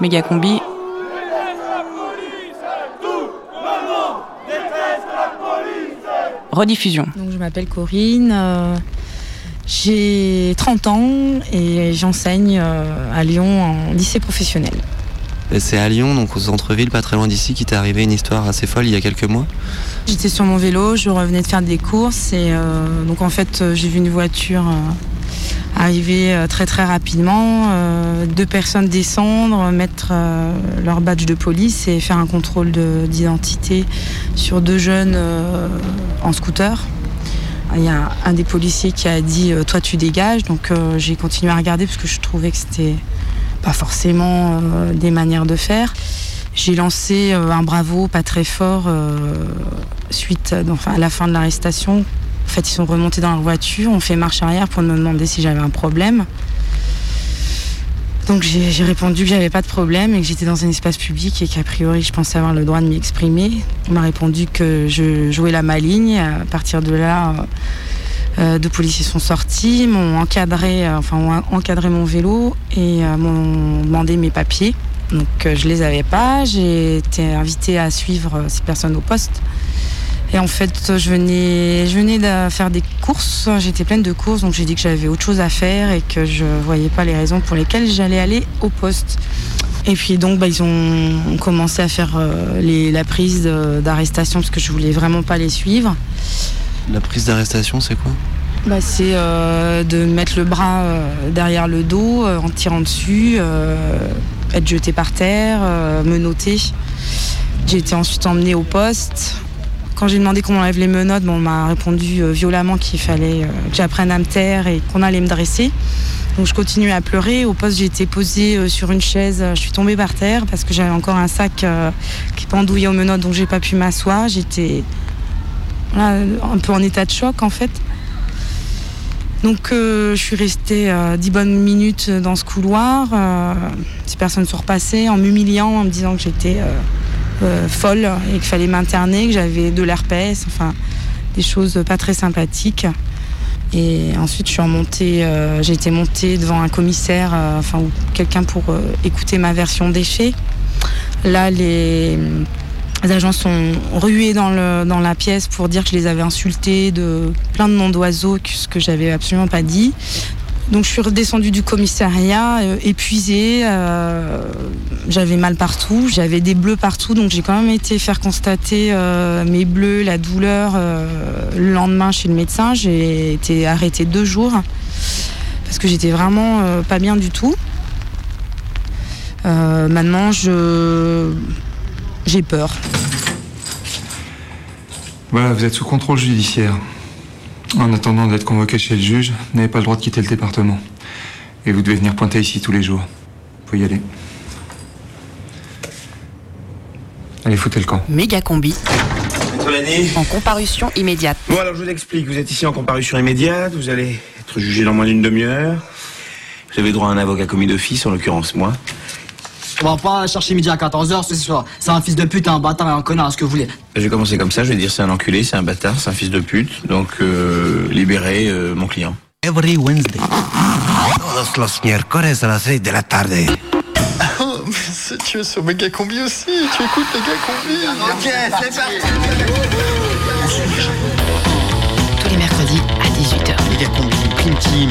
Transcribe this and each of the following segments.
Méga combi. Rediffusion. Donc, je m'appelle Corinne, euh, j'ai 30 ans et j'enseigne euh, à Lyon en lycée professionnel. C'est à Lyon, donc au centre-ville, pas très loin d'ici, qui t'est arrivé une histoire assez folle il y a quelques mois? J'étais sur mon vélo, je revenais de faire des courses et euh, donc en fait j'ai vu une voiture arriver très très rapidement, deux personnes descendre, mettre leur badge de police et faire un contrôle d'identité sur deux jeunes en scooter. Il y a un des policiers qui a dit Toi, tu dégages. Donc, euh, j'ai continué à regarder parce que je trouvais que c'était pas forcément euh, des manières de faire. J'ai lancé euh, un bravo pas très fort suite à la fin de l'arrestation. En fait, ils sont remontés dans leur voiture, on fait marche arrière pour me demander si j'avais un problème. Donc j'ai répondu que j'avais pas de problème et que j'étais dans un espace public et qu'a priori je pensais avoir le droit de m'y exprimer. On m'a répondu que je jouais la maligne. À partir de là, euh, deux policiers sont sortis, m'ont encadré, euh, enfin encadré mon vélo et euh, m'ont demandé mes papiers. Donc je les avais pas. J'ai été invitée à suivre ces personnes au poste. Et en fait, je venais, je venais de faire des courses. J'étais pleine de courses, donc j'ai dit que j'avais autre chose à faire et que je voyais pas les raisons pour lesquelles j'allais aller au poste. Et puis donc, bah, ils ont commencé à faire euh, la prise d'arrestation parce que je voulais vraiment pas les suivre. La prise d'arrestation, c'est quoi? Bah, C'est euh, de mettre le bras euh, derrière le dos en tirant dessus, être jeté par terre, me noter. J'ai été ensuite emmenée au poste. Quand j'ai demandé comment on enlève les menottes, on m'a répondu euh, violemment qu'il fallait euh, que j'apprenne à me taire et qu'on allait me dresser. Donc je continuais à pleurer. Au poste, j'ai été posée euh, sur une chaise. Je suis tombée par terre parce que j'avais encore un sac qui pendouillait aux menottes, donc j'ai pas pu m'asseoir. J'étais un peu en état de choc en fait. Donc je suis restée dix bonnes minutes dans ce couloir. ces personnes sont repassées en m'humiliant, en me disant que j'étais euh, folle et qu'il fallait m'interner, que j'avais de l'herpès, enfin des choses pas très sympathiques. Et ensuite, je suis remontée, euh, j'ai été montée devant un commissaire, euh, enfin, ou quelqu'un pour écouter ma version des. Là, les, agents sont rués dans, le, dans la pièce pour dire que je les avais insultés de plein de noms d'oiseaux, ce que j'avais absolument pas dit. Donc je suis redescendue du commissariat euh, épuisée, euh, j'avais mal partout, j'avais des bleus partout, donc j'ai quand même été faire constater euh, mes bleus, la douleur le lendemain chez le médecin. J'ai été arrêtée deux jours parce que j'étais vraiment pas bien du tout. maintenant, je j'ai peur. Voilà, vous êtes sous contrôle judiciaire. En attendant d'être convoqué chez le juge, vous n'avez pas le droit de quitter le département. Et vous devez venir pointer ici tous les jours. Faut y aller. Allez, foutez le camp. Méga combi. En comparution immédiate. Bon, alors je vous explique. Vous êtes ici en comparution immédiate. Vous allez être jugé dans moins d'une demi-heure. Vous avez droit à un avocat commis d'office, en l'occurrence moi. On va pas chercher midi à 14h ce soir. C'est un fils de pute, un bâtard et un connard, ce que vous voulez. Je vais commencer comme ça, je vais dire c'est un enculé, c'est un bâtard, c'est un fils de pute. Donc, euh, libérez euh, mon client. Every Wednesday. Todos los miércoles a las 6 de la tarde. Oh, mais tu es sur Mega Combi aussi, tu écoutes Mega Combi. Ok, c'est parti. Tous les mercredis à 18h. Mega Combi, Prime Team.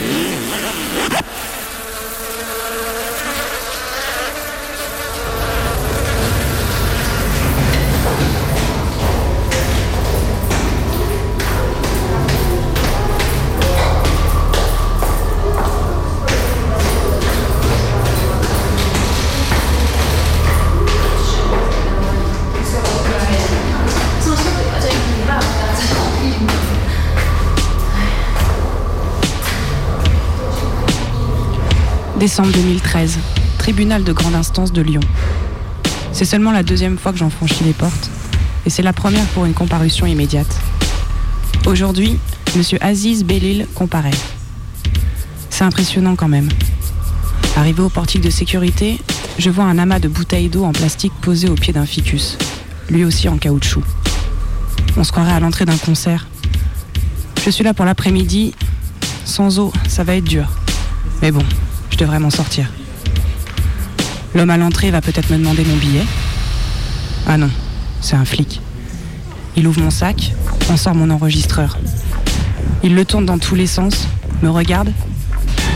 Décembre 2013, tribunal de grande instance de Lyon. C'est seulement la deuxième fois que j'en franchis les portes, et c'est la première pour une comparution immédiate. Aujourd'hui, Monsieur Aziz Bellil comparaît. C'est impressionnant quand même. Arrivé au portique de sécurité, je vois un amas de bouteilles d'eau en plastique posées au pied d'un ficus, lui aussi en caoutchouc. On se croirait à l'entrée d'un concert. Je suis là pour l'après-midi. Sans eau, ça va être dur. Mais bon, devrais m'en sortir. L'homme à l'entrée va peut-être me demander mon billet. Ah non, c'est un flic. Il ouvre mon sac, en sort mon enregistreur. Il le tourne dans tous les sens, me regarde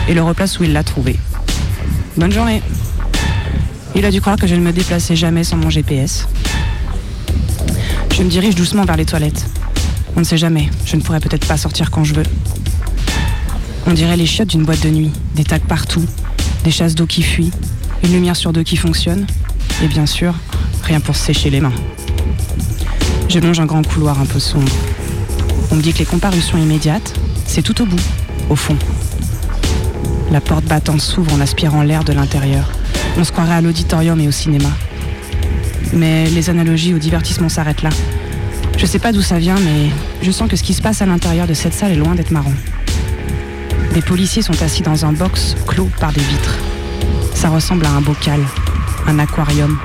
et le replace où il l'a trouvé. Bonne journée. Il a dû croire que je ne me déplaçais jamais sans mon GPS. Je me dirige doucement vers les toilettes. On ne sait jamais, je ne pourrais peut-être pas sortir quand je veux. On dirait les chiottes d'une boîte de nuit, des tacs partout, des chasses d'eau qui fuient, une lumière sur deux qui fonctionne, et bien sûr, rien pour sécher les mains. Je longe un grand couloir un peu sombre. On me dit que les comparutions immédiates, c'est tout au bout, au fond. La porte battante s'ouvre en aspirant l'air de l'intérieur. On se croirait à l'auditorium et au cinéma. Mais les analogies au divertissement s'arrêtent là. Je sais pas d'où ça vient, mais je sens que ce qui se passe à l'intérieur de cette salle est loin d'être marrant. Des policiers sont assis dans un box clos par des vitres. Ça ressemble à un bocal, un aquarium.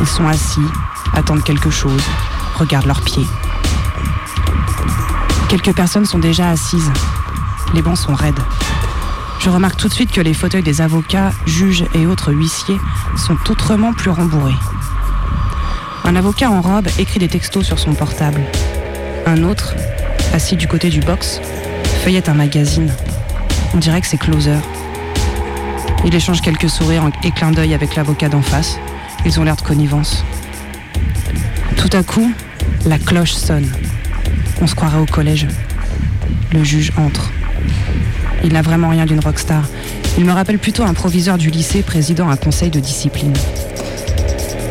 Ils sont assis, attendent quelque chose, regardent leurs pieds. Quelques personnes sont déjà assises. Les bancs sont raides. Je remarque tout de suite que les fauteuils des avocats, juges et autres huissiers sont autrement plus rembourrés. Un avocat en robe écrit des textos sur son portable. Un autre, assis du côté du box, feuillette un magazine. On dirait que c'est Closer. Il échange quelques sourires et clins d'œil avec l'avocat d'en face. Ils ont l'air de connivence. Tout à coup, la cloche sonne. On se croirait au collège. Le juge entre. Il n'a vraiment rien d'une rockstar. Il me rappelle plutôt un proviseur du lycée présidant un conseil de discipline.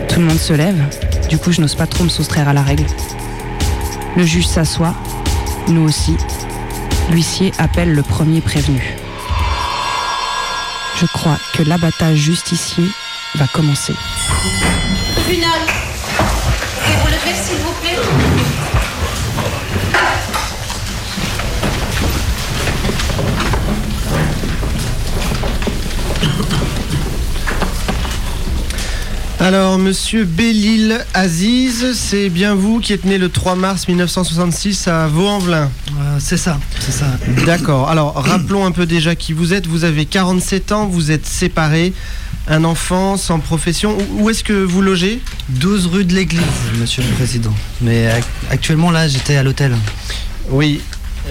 Tout le monde se lève, du coup je n'ose pas trop me soustraire à la règle. Le juge s'assoit, nous aussi. L'huissier appelle le premier prévenu. Je crois que l'abattage justicier va commencer. Tribunal, pouvez-vous lever s'il vous plaît Alors, monsieur Bellil Aziz, c'est bien vous qui êtes né le 3 mars 1966 à Vaux-en-Velin c'est ça, c'est ça. D'accord. Alors, rappelons un peu déjà qui vous êtes. Vous avez 47 ans, vous êtes séparé, un enfant sans profession. Où est-ce que vous logez? 12 rue de l'Église, monsieur le président. Mais ac- actuellement, là, j'étais à l'hôtel. Oui.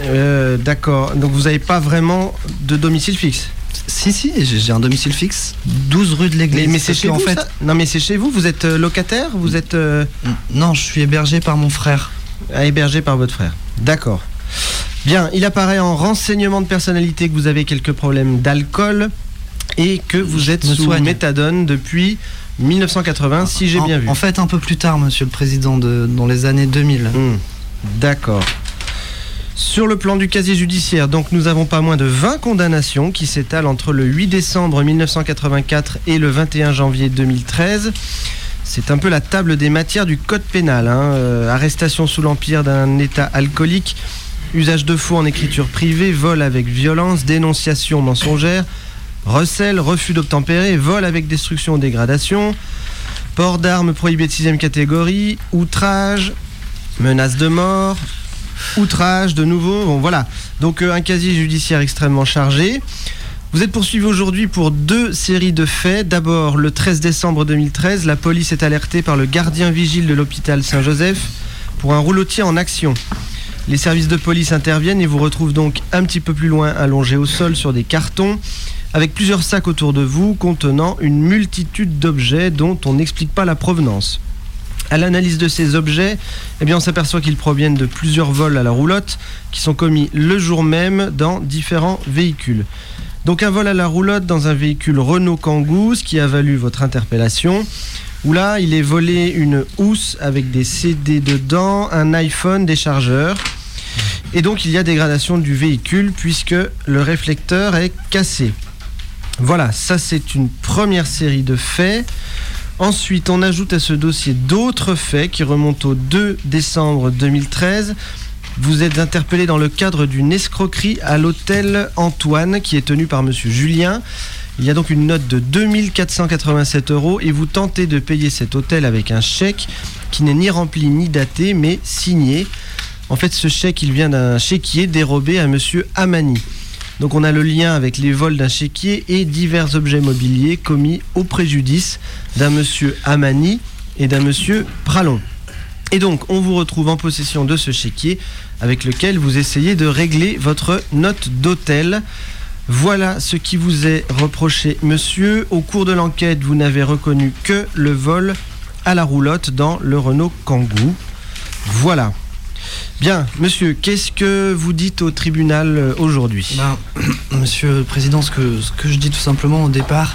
Euh, D'accord. Donc, vous n'avez pas vraiment de domicile fixe? Si, si, j'ai un domicile fixe. 12 rue de l'Église. mais c'est chez vous fait, ça? Non, mais c'est chez vous. Vous êtes euh, locataire? Vous êtes euh, Non, je suis hébergé par mon frère. ah, hébergé par votre frère. D'accord. Bien, il apparaît en renseignement de personnalité que vous avez quelques problèmes d'alcool et que vous êtes sous soigne. méthadone depuis 1980, si j'ai En- bien vu. En fait, un peu plus tard, monsieur le président, de, dans les années 2000. Hmm, D'accord. Sur le plan du casier judiciaire, donc nous avons pas moins de 20 condamnations qui s'étalent entre le 8 décembre 1984 et le 21 janvier 2013. C'est un peu la table des matières du code pénal. hein. Euh, arrestation sous l'empire d'un état alcoolique, usage de faux en écriture privée, vol avec violence, dénonciation mensongère, recel, refus d'obtempérer, vol avec destruction ou dégradation, port d'armes prohibé de sixième catégorie, outrage, menace de mort, outrage de nouveau. Bon voilà. Donc euh, un casier judiciaire extrêmement chargé. Vous êtes poursuivi aujourd'hui pour deux séries de faits. D'abord, le 13 décembre 2013, la police est alertée par le gardien vigile de l'hôpital Saint-Joseph pour un roulotier en action. Les services de police interviennent et vous retrouvent donc un petit peu plus loin allongé au sol sur des cartons avec plusieurs sacs autour de vous contenant une multitude d'objets dont on n'explique pas la provenance. À l'analyse de ces objets, eh on s'aperçoit qu'ils proviennent de plusieurs vols à la roulotte qui sont commis le jour même dans différents véhicules. Donc un vol à la roulotte dans un véhicule Renault Kangoo, ce qui a valu votre interpellation, où là, il est volé une housse avec des CD dedans, un iPhone, des chargeurs. Et donc il y a dégradation du véhicule puisque le réflecteur est cassé. Voilà, ça c'est une première série de faits. Ensuite, on ajoute à ce dossier d'autres faits qui remontent au 2 décembre 2013. Vous êtes interpellé dans le cadre d'une escroquerie à l'hôtel Antoine qui est tenu par monsieur Julien. Il y a donc une note de 2487 euros et vous tentez de payer cet hôtel avec un chèque qui n'est ni rempli ni daté mais signé. En fait, ce chèque, il vient d'un chéquier dérobé à monsieur Amani. Donc on a le lien avec les vols d'un chéquier et divers objets mobiliers commis au préjudice d'un monsieur Amani et d'un monsieur Pralon. Et donc on vous retrouve en possession de ce chéquier avec lequel vous essayez de régler votre note d'hôtel. Voilà ce qui vous est reproché, monsieur. Au cours de l'enquête, vous n'avez reconnu que le vol à la roulotte dans le Renault Kangoo. Voilà. Bien, monsieur, qu'est-ce que vous dites au tribunal euh, aujourd'hui? Ben, Monsieur le Président, ce que, je dis tout simplement au départ,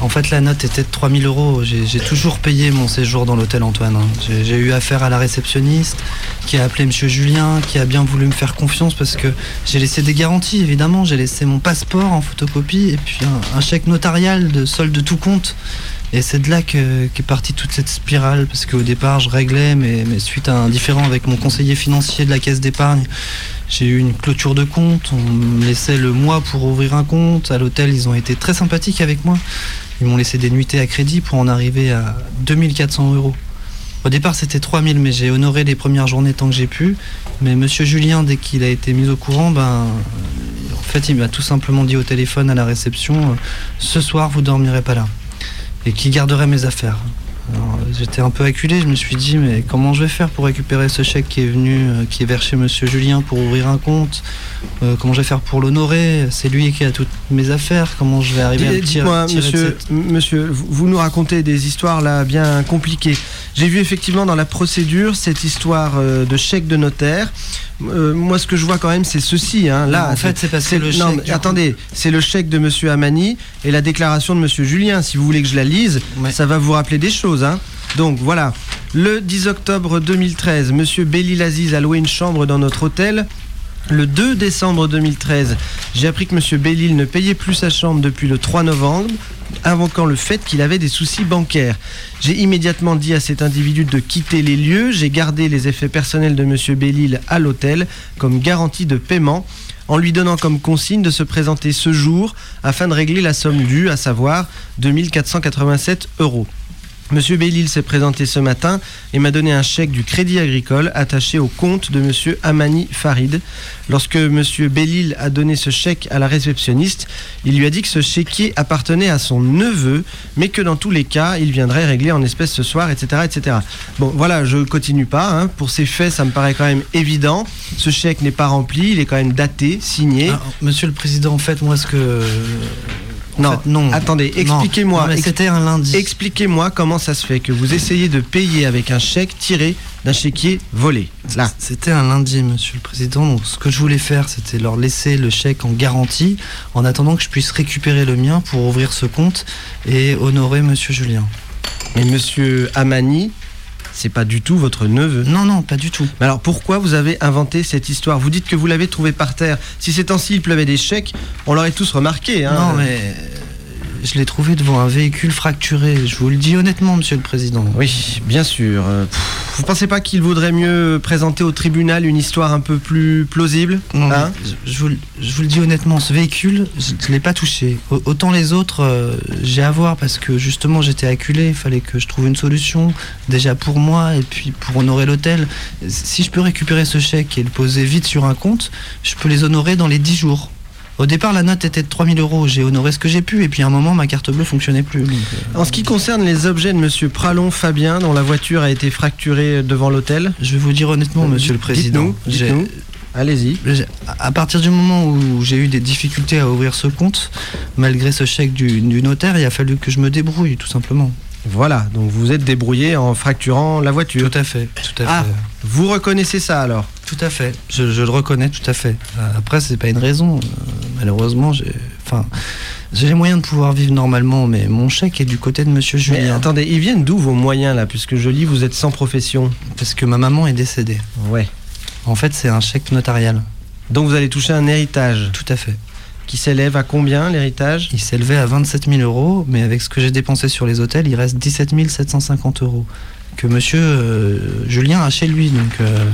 en fait la note était de 3000 euros. J'ai toujours payé mon séjour dans l'hôtel Antoine. hein. J'ai j'ai eu affaire à la réceptionniste qui a appelé Monsieur Julien, qui a bien voulu me faire confiance parce que j'ai laissé des garanties évidemment. J'ai laissé mon passeport en photocopie et puis un, un chèque notarial de solde de tout compte. Et c'est de là que- qu'est partie toute cette spirale, parce qu'au départ, je réglais, mais, suite à un différend avec mon conseiller financier de la caisse d'épargne, j'ai eu une clôture de compte. On me laissait le mois pour ouvrir un compte. À l'hôtel, ils ont été très sympathiques avec moi. Ils m'ont laissé des nuitées à crédit pour en arriver à 2400 euros. Au départ, c'était 3000, mais j'ai honoré les premières journées tant que j'ai pu. Mais monsieur Julien, dès qu'il a été mis au courant, ben, en fait, il m'a tout simplement dit au téléphone à la réception euh, Ce soir, vous dormirez pas là et qui garderait mes affaires. J'étais un peu acculé, je me suis dit mais comment je vais faire pour récupérer ce chèque qui est venu, euh, qui est vers chez Monsieur Julien pour ouvrir un compte Euh, Comment je vais faire pour l'honorer C'est lui qui a toutes mes affaires. Comment je vais arriver à tirer, tirer de monsieur, cette- monsieur, vous vous nous racontez des histoires là bien compliquées. J'ai vu effectivement dans la procédure cette histoire euh, de chèque de notaire. Euh, moi, ce que je vois quand même, c'est ceci. Hein, là, Non, en fait, c'est parce que le non, chèque, mais coup- attendez, c'est le chèque de Monsieur Amani et la déclaration de Monsieur Julien. Si vous voulez que je la lise, ça va vous rappeler des choses. Hein. Donc voilà, le 10 octobre 2013, Monsieur Bellil Aziz a loué une chambre dans notre hôtel. Le 2 décembre 2013, j'ai appris que M. Bellil ne payait plus sa chambre depuis le 3 novembre, invoquant le fait qu'il avait des soucis bancaires. J'ai immédiatement dit à cet individu de quitter les lieux. J'ai gardé les effets personnels de M. Bellil à l'hôtel comme garantie de paiement, en lui donnant comme consigne de se présenter ce jour afin de régler la somme due, à savoir 2487 euros. Monsieur Bellil s'est présenté ce matin et m'a donné un chèque du Crédit Agricole attaché au compte de Monsieur Amani Farid. Lorsque Monsieur Bellil a donné ce chèque à la réceptionniste, il lui a dit que ce chéquier appartenait à son neveu, mais que dans tous les cas, il viendrait régler en espèces ce soir, etc., etc. Bon, voilà, je continue pas. hein. Pour ces faits, ça me paraît quand même évident. Ce chèque n'est pas rempli, il est quand même daté, signé. Ah, Monsieur le Président, en fait, moi, ce que. Non, non. attendez, expliquez-moi. C'était un lundi. Expliquez-moi comment ça se fait que vous essayez de payer avec un chèque tiré d'un chéquier volé. Là. C'était un lundi, monsieur le président. Donc, ce que je voulais faire, c'était leur laisser le chèque en garantie en attendant que je puisse récupérer le mien pour ouvrir ce compte et honorer monsieur Julien. Mais monsieur Amani, c'est pas du tout votre neveu. Non, non, pas du tout. Mais alors pourquoi vous avez inventé cette histoire? Vous dites que vous l'avez trouvé par terre. Si ces temps-ci il pleuvait des chèques, on l'aurait tous remarqué. Hein. Non, mais je l'ai trouvé devant un véhicule fracturé. Je vous le dis honnêtement, monsieur le président. Oui, bien sûr. Euh, pff, vous pensez pas qu'il vaudrait mieux présenter au tribunal une histoire un peu plus plausible Non, hein je, je vous, le- je vous le dis honnêtement, ce véhicule, je ne l'ai pas touché. Au- Autant les autres, euh, j'ai à voir parce que justement j'étais acculé, il fallait que je trouve une solution, déjà pour moi et puis pour honorer l'hôtel. Si je peux récupérer ce chèque et le poser vite sur un compte, je peux les honorer dans les 10 jours. Au départ, la note était de 3000 euros. J'ai honoré ce que j'ai pu, et puis à un moment, ma carte bleue fonctionnait plus. donc, euh, En ce qui concerne les objets de monsieur Pralon Fabien, dont la voiture a été fracturée devant l'hôtel, je vais vous dire honnêtement, monsieur le président. Dites-nous, j'ai- dites-nous. Allez-y. À partir du moment où j'ai eu des difficultés à ouvrir ce compte, malgré ce chèque du, du notaire, il a fallu que je me débrouille, tout simplement. Voilà, donc vous êtes débrouillé en fracturant la voiture. Tout à fait, tout à Ah, fait. vous reconnaissez ça alors Tout à fait. Je, je le reconnais, tout à fait. Euh, Après, c'est pas une raison. Euh, malheureusement, j'ai, enfin, j'ai les moyens de pouvoir vivre normalement, mais mon chèque est du côté de Monsieur Mais Julien. attendez, ils viennent d'où vos moyens là? Puisque je lis, vous êtes sans profession. Parce que ma maman est décédée. Ouais. En fait, c'est un chèque notarial. Donc vous allez toucher un héritage. Tout à fait. Qui s'élève à combien l'héritage? Il s'élevait à 27 000 euros, mais avec ce que j'ai dépensé sur les hôtels, il reste 17 750 euros que monsieur euh, Julien a chez lui. Donc, euh,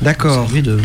D'accord. De...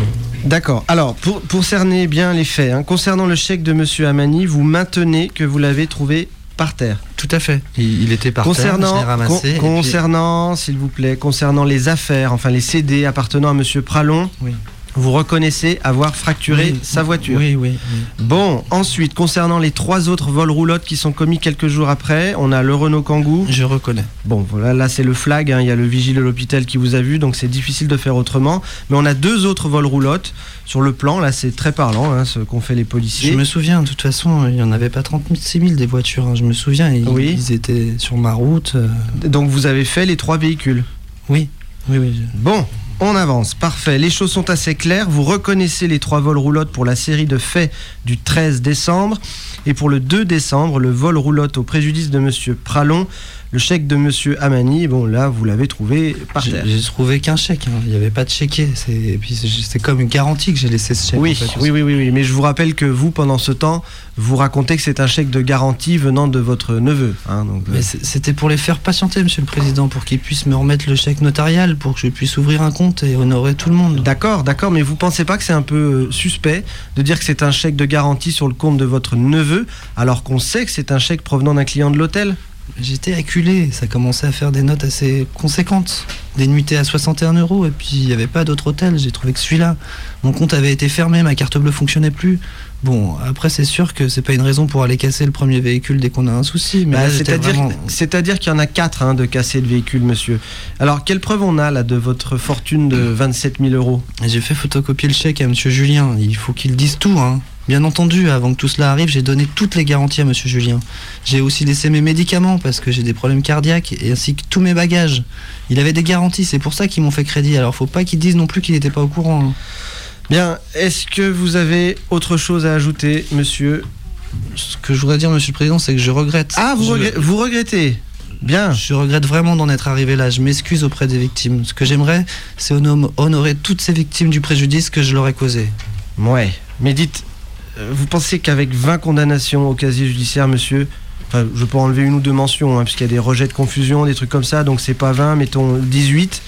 D'accord. Alors, pour, pour, cerner bien les faits, hein, concernant le chèque de monsieur Amani, vous maintenez que vous l'avez trouvé par terre. Tout à fait. Il, était par concernant, terre, ramassé. concernant, s'il vous plaît, concernant les affaires, enfin les CD appartenant à monsieur Pralon, oui vous reconnaissez avoir fracturé sa voiture. Oui, oui, Bon, ensuite, concernant les trois autres vols roulottes qui sont commis quelques jours après, on a le Renault Kangoo. Je reconnais. Bon, voilà, là c'est le flag, hein. il y a le vigile de l'hôpital qui vous a vu, donc c'est difficile de faire autrement. Mais on a deux autres vols roulottes sur le plan, là c'est très parlant hein, ce qu'ont fait les policiers. Je me souviens, de toute façon, il n'y en avait pas 36 000 des voitures, hein. je me souviens, ils, oui. ils étaient sur ma route. Euh. Donc vous avez fait les trois véhicules Oui, oui, oui. Bon, on avance, parfait. Les choses sont assez claires. Vous reconnaissez les trois vols roulottes pour la série de faits du 13 décembre. Et pour le 2 décembre, le vol roulotte au préjudice de Monsieur Pralon le chèque de Monsieur Amani, bon là, vous l'avez trouvé par terre. J'ai trouvé qu'un chèque, hein. il n'y avait pas de chéquier. C'est comme une garantie que j'ai laissé ce chèque. Oui, oui, oui, oui, mais je vous rappelle que vous, pendant ce temps, vous racontez que c'est un chèque de garantie venant de votre neveu. Hein, mais euh. c'était pour les faire patienter, Monsieur le Président, pour qu'ils puissent me remettre le chèque notarial, pour que je puisse ouvrir un compte et honorer tout le monde. D'accord, d'accord, mais vous pensez pas que c'est un peu euh, suspect de dire que c'est un chèque de garantie sur le compte de votre neveu, alors qu'on sait que c'est un chèque provenant d'un client de l'hôtel? J'étais acculé, ça commençait à faire des notes assez conséquentes. Des nuitées à 61 euros, et puis il n'y avait pas d'autre hôtel, j'ai trouvé que celui-là. Mon compte avait été fermé, ma carte bleue fonctionnait plus. Bon, après c'est sûr que c'est pas une raison pour aller casser le premier véhicule dès qu'on a un souci. Mais bah, c'est-à-dire, qu'il y en a quatre hein, de casser le véhicule, monsieur. Alors quelle preuve on a là de votre fortune de 27 000 euros? J'ai fait photocopier le chèque à monsieur Julien. Il faut qu'il dise tout, hein. Bien entendu, avant que tout cela arrive, j'ai donné toutes les garanties à Monsieur Julien. J'ai aussi laissé mes médicaments parce que j'ai des problèmes cardiaques et ainsi que tous mes bagages. Il avait des garanties, c'est pour ça qu'ils m'ont fait crédit. Alors faut pas qu'ils disent non plus qu'il n'était pas au courant. Hein. Bien, est-ce que vous avez autre chose à ajouter, monsieur? Ce que je voudrais dire, monsieur le président, c'est que je regrette. Ah, vous, vous regrettez? Bien. Je regrette vraiment d'en être arrivé là. Je m'excuse auprès des victimes. Ce que j'aimerais, c'est honorer toutes ces victimes du préjudice que je leur ai causé. Ouais. Mais dites, vous pensez qu'avec 20 condamnations au casier judiciaire, monsieur, enfin, je peux enlever une ou deux mentions, hein, puisqu'il y a des rejets de confusion, des trucs comme ça, donc c'est pas 20, mettons 18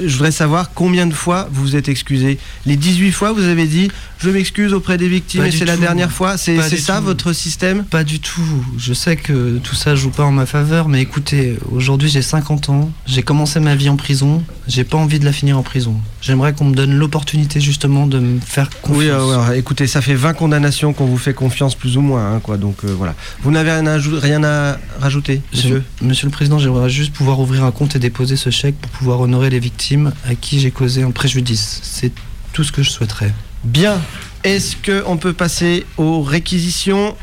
je voudrais savoir combien de fois vous vous êtes excusé. Les 18 fois, vous avez dit je m'excuse auprès des victimes et c'est la dernière fois. C'est ça votre système? Pas du tout. Je sais que tout ça joue pas en ma faveur, mais écoutez, aujourd'hui j'ai 50 ans, j'ai commencé ma vie en prison, j'ai pas envie de la finir en prison. J'aimerais qu'on me donne l'opportunité justement de me faire confiance. Oui, écoutez, ça fait 20 condamnations qu'on vous fait confiance plus ou moins, hein, quoi. Donc euh, voilà. Vous n'avez rien, rien, à rajouter, monsieur Monsieur le Président, j'aimerais juste pouvoir ouvrir un compte et déposer ce chèque pour pouvoir honorer les victimes à qui j'ai causé un préjudice. C'est tout ce que je souhaiterais. Bien. Est-ce qu'on peut passer aux réquisitions?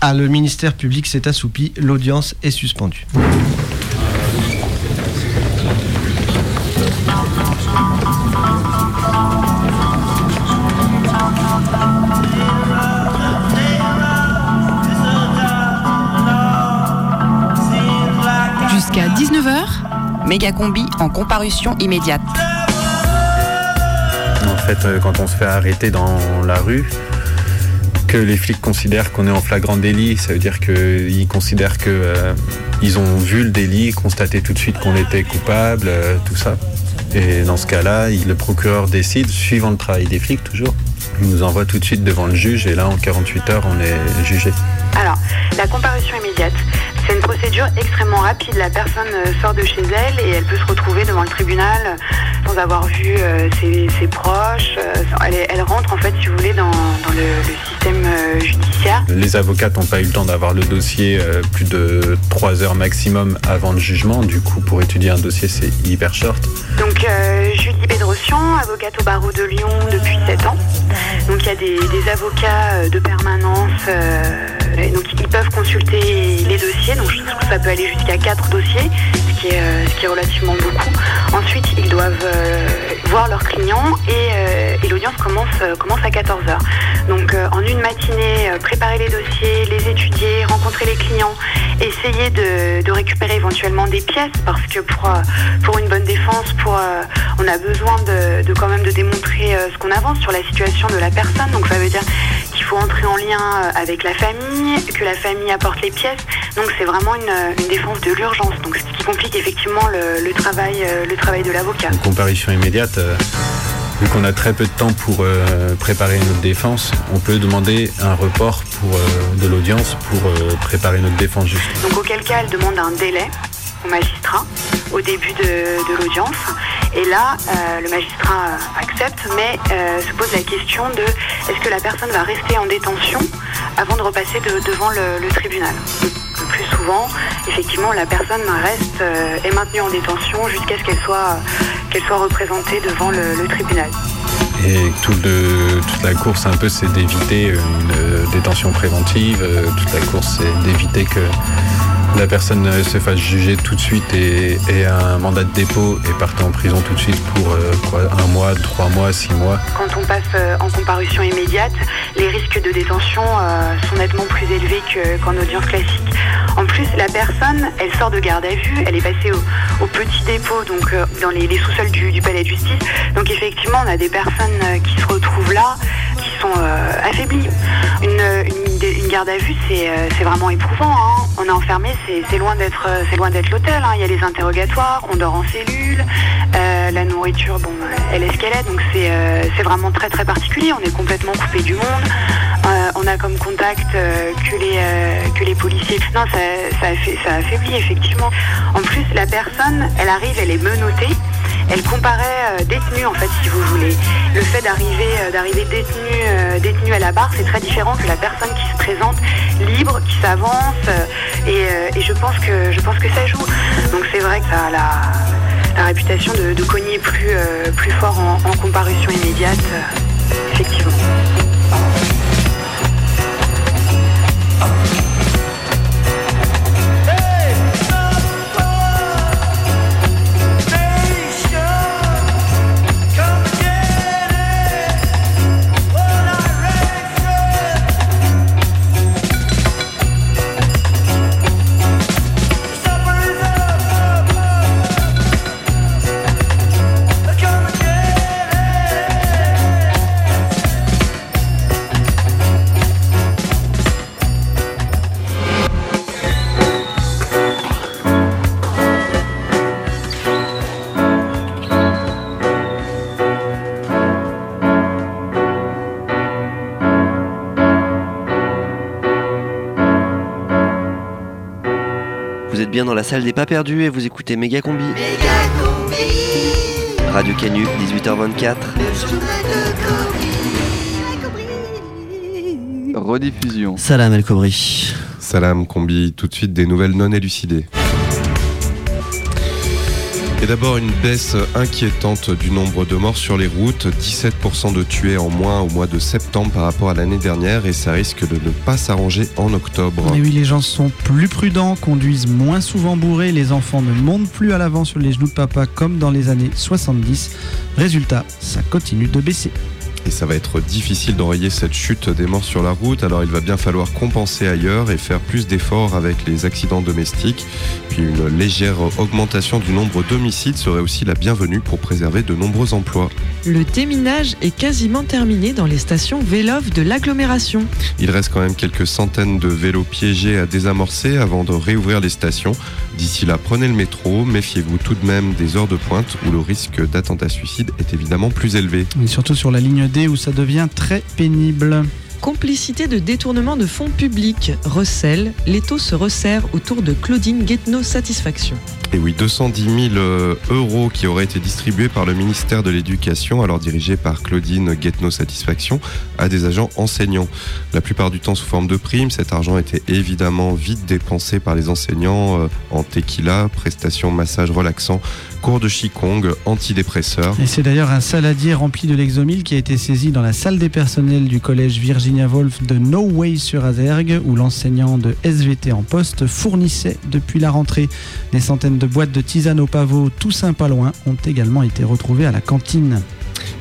Ah, le ministère public s'est assoupi. L'audience est suspendue. Méga combi en comparution immédiate. En fait, euh, quand on se fait arrêter dans la rue, que les flics considèrent qu'on est en flagrant délit, ça veut dire qu'ils considèrent qu'ils euh, ont vu le délit, constaté tout de suite qu'on était coupable, euh, tout ça. Et dans ce cas-là, le procureur décide, suivant le travail des flics toujours, il nous envoie tout de suite devant le juge et là, en 48 heures, on est jugé. Alors, la comparution immédiate, c'est une procédure extrêmement rapide. La personne euh, sort de chez elle et elle peut se retrouver devant le tribunal euh, sans avoir vu euh, ses, proches. Elle, rentre en fait, si vous voulez, dans, le, système judiciaire. Les avocats n'ont pas eu le temps d'avoir le dossier plus de 3 heures maximum avant le jugement. Du coup, pour étudier un dossier, c'est hyper short. Donc, Julie Bédrossian, avocate au barreau de Lyon depuis 7 ans. Donc, il y a des, avocats de permanence. Donc, ils peuvent consulter les dossiers donc je trouve que ça peut aller jusqu'à 4 dossiers, ce qui, est, euh, ce qui est relativement beaucoup. Ensuite, ils doivent euh, voir leurs clients et, euh, l'audience commence, à 14h. Donc en une matinée, préparer les dossiers, les étudier, rencontrer les clients, essayer de, récupérer éventuellement des pièces parce que pour, une bonne défense, on a besoin de, de quand même de démontrer ce qu'on avance sur la situation de la personne. Donc ça veut dire qu'il faut entrer en lien euh, avec la famille, que la famille apporte les pièces. Donc c'est vraiment une, une défense de l'urgence. Donc ce qui complique effectivement le, le travail, euh, le travail de l'avocat. Une comparution immédiate, euh, vu qu'on a très peu de temps pour euh, préparer notre défense, on peut demander un report pour, euh, de l'audience pour euh, préparer notre défense juste. Donc auquel cas elle demande un délai au magistrat au début de, l'audience. Et là, euh, le magistrat euh, accepte, mais euh, se pose la question de est-ce que la personne va rester en détention avant de repasser de- devant le, tribunal? Le plus souvent, effectivement, la personne reste est maintenue en détention jusqu'à ce qu'elle soit qu'elle soit représentée devant le, tribunal. Et toute la course, un peu, c'est d'éviter une détention préventive. Toute la course, c'est d'éviter que la personne euh, se fasse juger tout de suite et, et un mandat de dépôt et parte en prison tout de suite pour euh, un mois, trois mois, six mois. Quand on passe euh, en comparution immédiate, les risques de détention sont nettement plus élevés que- qu'en audience classique. En plus, la personne, elle sort de garde à vue, elle est passée au, petit dépôt, donc dans les, sous-sols du, palais de justice. Donc effectivement, on a des personnes qui se retrouvent là, sont euh, affaiblies. Une, une- garde à vue, c'est euh, vraiment éprouvant. hein. On est enfermé, c'est c'est loin d'être euh, loin d'être l'hôtel. hein. Il y a les interrogatoires, on dort en cellule, la nourriture, bon, elle est ce qu'elle est, donc c'est vraiment très très particulier. On est complètement coupé du monde. On a comme contact que les que les policiers. Non, ça, ça, ça affaiblit effectivement. En plus, la personne, elle arrive, elle est menottée. Elle comparait euh, détenue en fait, si vous voulez. Le fait d'arriver euh, d'arriver détenue euh, détenue à la barre, c'est très différent que la personne qui se présente libre, qui s'avance. et, je pense que je pense que ça joue. Donc c'est vrai que ça a la, réputation de, cogner plus plus fort en, en comparution immédiate, effectivement. Vous êtes bien dans la salle des pas perdus et vous écoutez Méga Combi. Radio Canu, 18h24. Rediffusion. Salam El Kobri. Salam Combi, tout de suite des nouvelles non élucidées. Et d'abord une baisse inquiétante du nombre de morts sur les routes, 17% de tués en moins au mois de septembre par rapport à l'année dernière et ça risque de ne pas s'arranger en octobre. Oui, les gens sont plus prudents, conduisent moins souvent bourrés, les enfants ne montent plus à l'avant sur les genoux de papa comme dans les années 70. Résultat, ça continue de baisser. Et ça va être difficile d'enrayer cette chute des morts sur la route, alors il va bien falloir compenser ailleurs et faire plus d'efforts avec les accidents domestiques. Puis une légère augmentation du nombre d'homicides serait aussi la bienvenue pour préserver de nombreux emplois. Le déminage est quasiment terminé dans les stations Vélov de l'agglomération. Il reste quand même quelques centaines de vélos piégés à désamorcer avant de réouvrir les stations. D'ici là, prenez le métro, méfiez-vous tout de même des heures de pointe où le risque d'attentat suicide est évidemment plus élevé. Et surtout sur la ligne D où ça devient très pénible. Complicité de détournement de fonds publics, recèle, l'étau se resserre autour de Claudine Guetno Satisfaction. Et oui, 210 000 euh, euros qui auraient été distribués par le ministère de l'Éducation, alors dirigé par Claudine Guetno Satisfaction, à des agents enseignants. La plupart du temps sous forme de primes, cet argent était évidemment vite dépensé par les enseignants euh, en tequila, prestations massage relaxant, cours de qigong, antidépresseurs. Et c'est d'ailleurs un saladier rempli de l'exomil qui a été saisi dans la salle des personnels du collège Virginia Woolf de No Way sur Azergue, où l'enseignant de SVT en poste fournissait depuis la rentrée. Des centaines de boîtes de tisane au pavot, tout sympa loin, ont également été retrouvées à la cantine.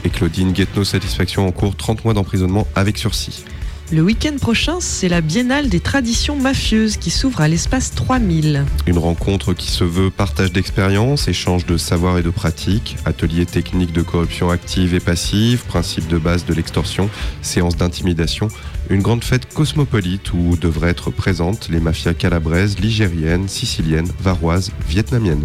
Et Claudine Guetno Satisfaction en cours 30 mois d'emprisonnement avec sursis. Le week-end prochain, c'est la Biennale des traditions mafieuses qui s'ouvre à l'espace 3000. Une rencontre qui se veut partage d'expériences, échange de savoir et de pratiques, ateliers techniques de corruption active et passive, principes de base de l'extorsion, séances d'intimidation. Une grande fête cosmopolite où devraient être présentes les mafias calabraises, ligériennes, siciliennes, varoises, vietnamiennes.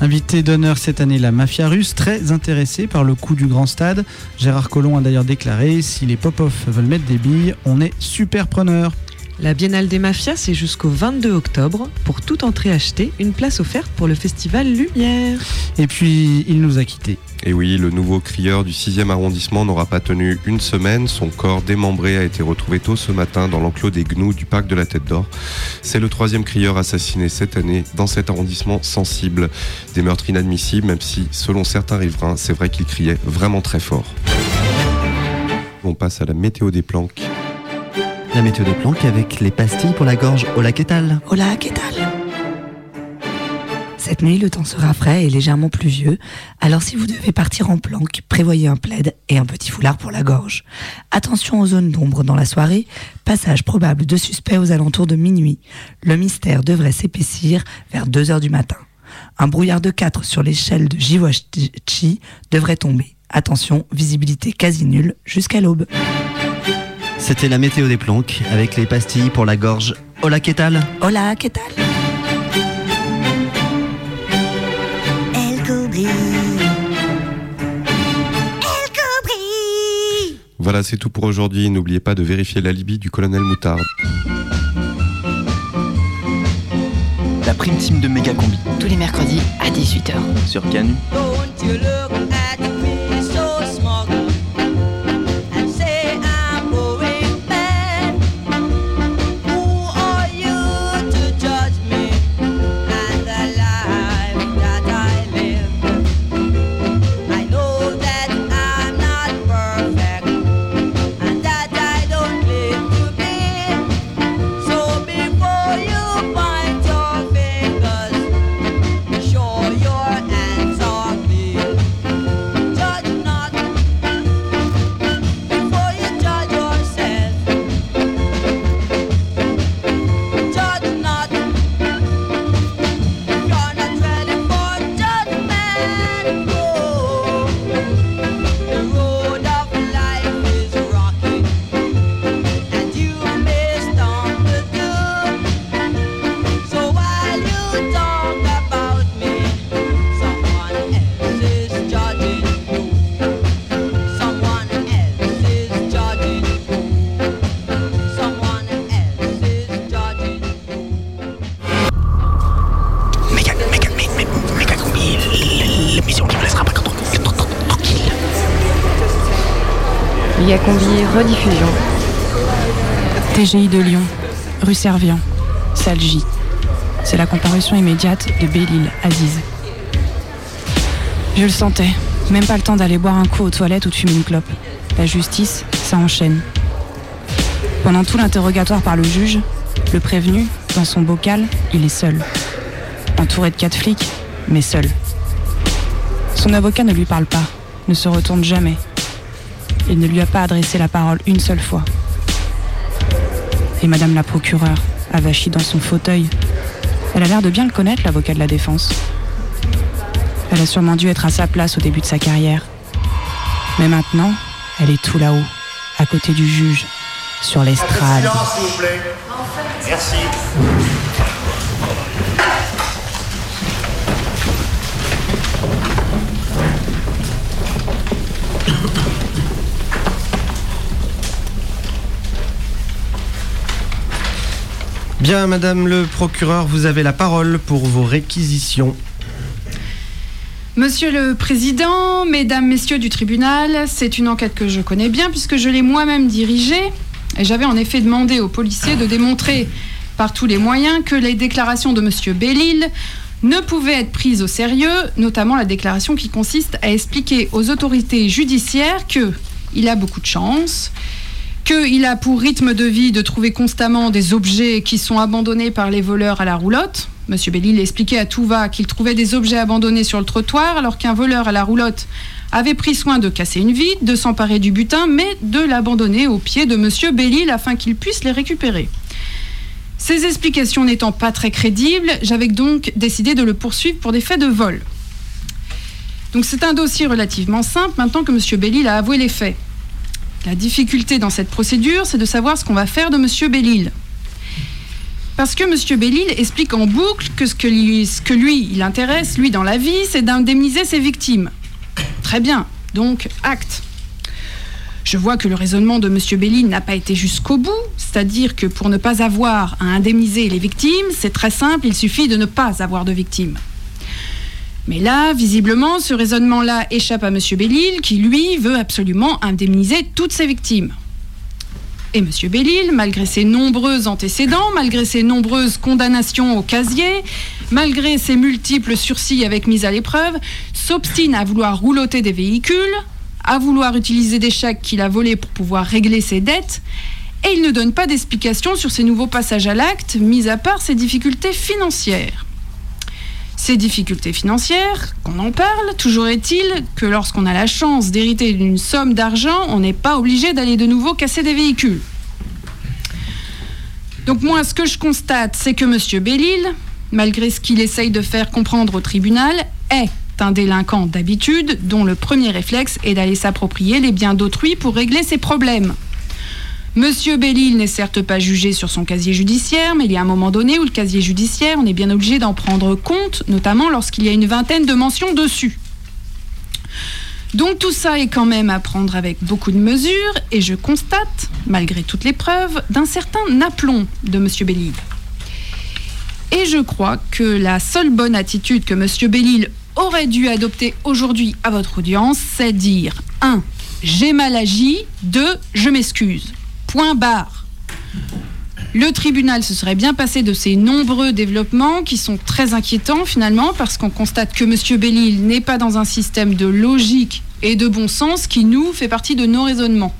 Invité d'honneur cette année, la mafia russe, très intéressée par le coup du grand stade. Gérard Collomb a d'ailleurs déclaré si les pop-off veulent mettre des billes, on est super preneur. La Biennale des Mafias, c'est jusqu'au 22 octobre. Pour toute entrée achetée, une place offerte pour le festival Lumière. Et puis, il nous a quittés. Et oui, le nouveau crieur du 6e arrondissement n'aura pas tenu une semaine. Son corps démembré a été retrouvé tôt ce matin dans l'enclos des gnous du parc de la Tête d'Or. C'est le troisième crieur assassiné cette année dans cet arrondissement sensible. Des meurtres inadmissibles, même si, selon certains riverains, c'est vrai qu'il criait vraiment très fort. On passe à la météo des planques. La météo des planques avec les pastilles pour la gorge Hola Quetal. Hola, ¿qué tal Cette nuit, le temps sera frais et légèrement pluvieux, alors si vous devez partir en planque, prévoyez un plaid et un petit foulard pour la gorge. Attention aux zones d'ombre dans la soirée, passage probable de suspects aux alentours de minuit. Le mystère devrait s'épaissir vers 2 heures du matin. Un brouillard de 4 sur l'échelle de Jiwachi devrait tomber. Attention, visibilité quasi nulle jusqu'à l'aube. C'était la météo des planques avec les pastilles pour la gorge Hola Quetal. Hola, ¿qué tal? El cobri. Voilà, c'est tout pour aujourd'hui. N'oubliez pas de vérifier l'alibi du colonel Moutarde. La prime team de Méga Combi. Tous les mercredis à 18h. Sur Canu. Don't Servian, salle J. C'est la comparution immédiate de Bélil Aziz. Je le sentais, même pas le temps d'aller boire un coup aux toilettes ou de fumer une clope. La justice, ça enchaîne. Pendant tout l'interrogatoire par le juge, le prévenu, dans son bocal, il est seul. Entouré de quatre flics, mais seul. Son avocat ne lui parle pas, ne se retourne jamais. Il ne lui a pas adressé la parole une seule fois. Et Madame la procureure, avachie dans son fauteuil, elle a l'air de bien le connaître, l'avocat de la défense. Elle a sûrement dû être à sa place au début de sa carrière. Mais maintenant, elle est tout là-haut, à côté du juge, sur l'estrade. Merci. Bien, Madame le procureur, vous avez la parole pour vos réquisitions. Monsieur le Président, Mesdames, Messieurs du tribunal, c'est une enquête que je connais bien puisque je l'ai moi-même dirigée et j'avais en effet demandé aux policiers de démontrer par tous les moyens que les déclarations de Monsieur Bellil ne pouvaient être prises au sérieux, notamment la déclaration qui consiste à expliquer aux autorités judiciaires que il a beaucoup de chance, qu'il a pour rythme de vie de trouver constamment des objets qui sont abandonnés par les voleurs à la roulotte. Monsieur Bellil expliquait à tout va qu'il trouvait des objets abandonnés sur le trottoir, alors qu'un voleur à la roulotte avait pris soin de casser une vitre, de s'emparer du butin, mais de l'abandonner aux pieds de Monsieur Belle-Île afin qu'il puisse les récupérer. Ces explications n'étant pas très crédibles, j'avais donc décidé de le poursuivre pour des faits de vol. Donc c'est un dossier relativement simple maintenant que M. Belle-Île a avoué les faits. La difficulté dans cette procédure, c'est de savoir ce qu'on va faire de M. Belle-Île. Parce que M. Belle-Île explique en boucle que ce que lui, il intéresse, lui, dans la vie, c'est d'indemniser ses victimes. Très bien, donc acte. Je vois que le raisonnement de M. Belle-Île n'a pas été jusqu'au bout, c'est-à-dire que pour ne pas avoir à indemniser les victimes, c'est très simple, il suffit de ne pas avoir de victimes. Mais là, visiblement, ce raisonnement-là échappe à M. Belle-Île, qui, lui, veut absolument indemniser toutes ses victimes. Et M. Belle-Île, malgré ses nombreux antécédents, malgré ses nombreuses condamnations au casier, malgré ses multiples sursis avec mise à l'épreuve, s'obstine à vouloir rouloter des véhicules, à vouloir utiliser des chèques qu'il a volés pour pouvoir régler ses dettes, et il ne donne pas d'explication sur ses nouveaux passages à l'acte, mis à part ses difficultés financières. Ces difficultés financières, qu'on en parle, toujours est-il que lorsqu'on a la chance d'hériter d'une somme d'argent, on n'est pas obligé d'aller de nouveau casser des véhicules. Donc moi, ce que je constate, c'est que M. Belle-Île, malgré ce qu'il essaye de faire comprendre au tribunal, est un délinquant d'habitude dont le premier réflexe est d'aller s'approprier les biens d'autrui pour régler ses problèmes. Monsieur Belle-Île n'est certes pas jugé sur son casier judiciaire, mais il y a un moment donné où le casier judiciaire, on est bien obligé d'en prendre compte, notamment lorsqu'il y a une vingtaine de mentions dessus. Donc tout ça est quand même à prendre avec beaucoup de mesures, et je constate, malgré toutes les preuves, d'un certain aplomb de Monsieur Belle-Île. Et je crois que la seule bonne attitude que Monsieur Belle-Île aurait dû adopter aujourd'hui à votre audience, c'est dire 1. J'ai mal agi, 2. Je m'excuse. Point barre. Le tribunal se serait bien passé de ces nombreux développements qui sont très inquiétants finalement parce qu'on constate que M. Belle-Île n'est pas dans un système de logique et de bon sens qui nous fait partie de nos raisonnements.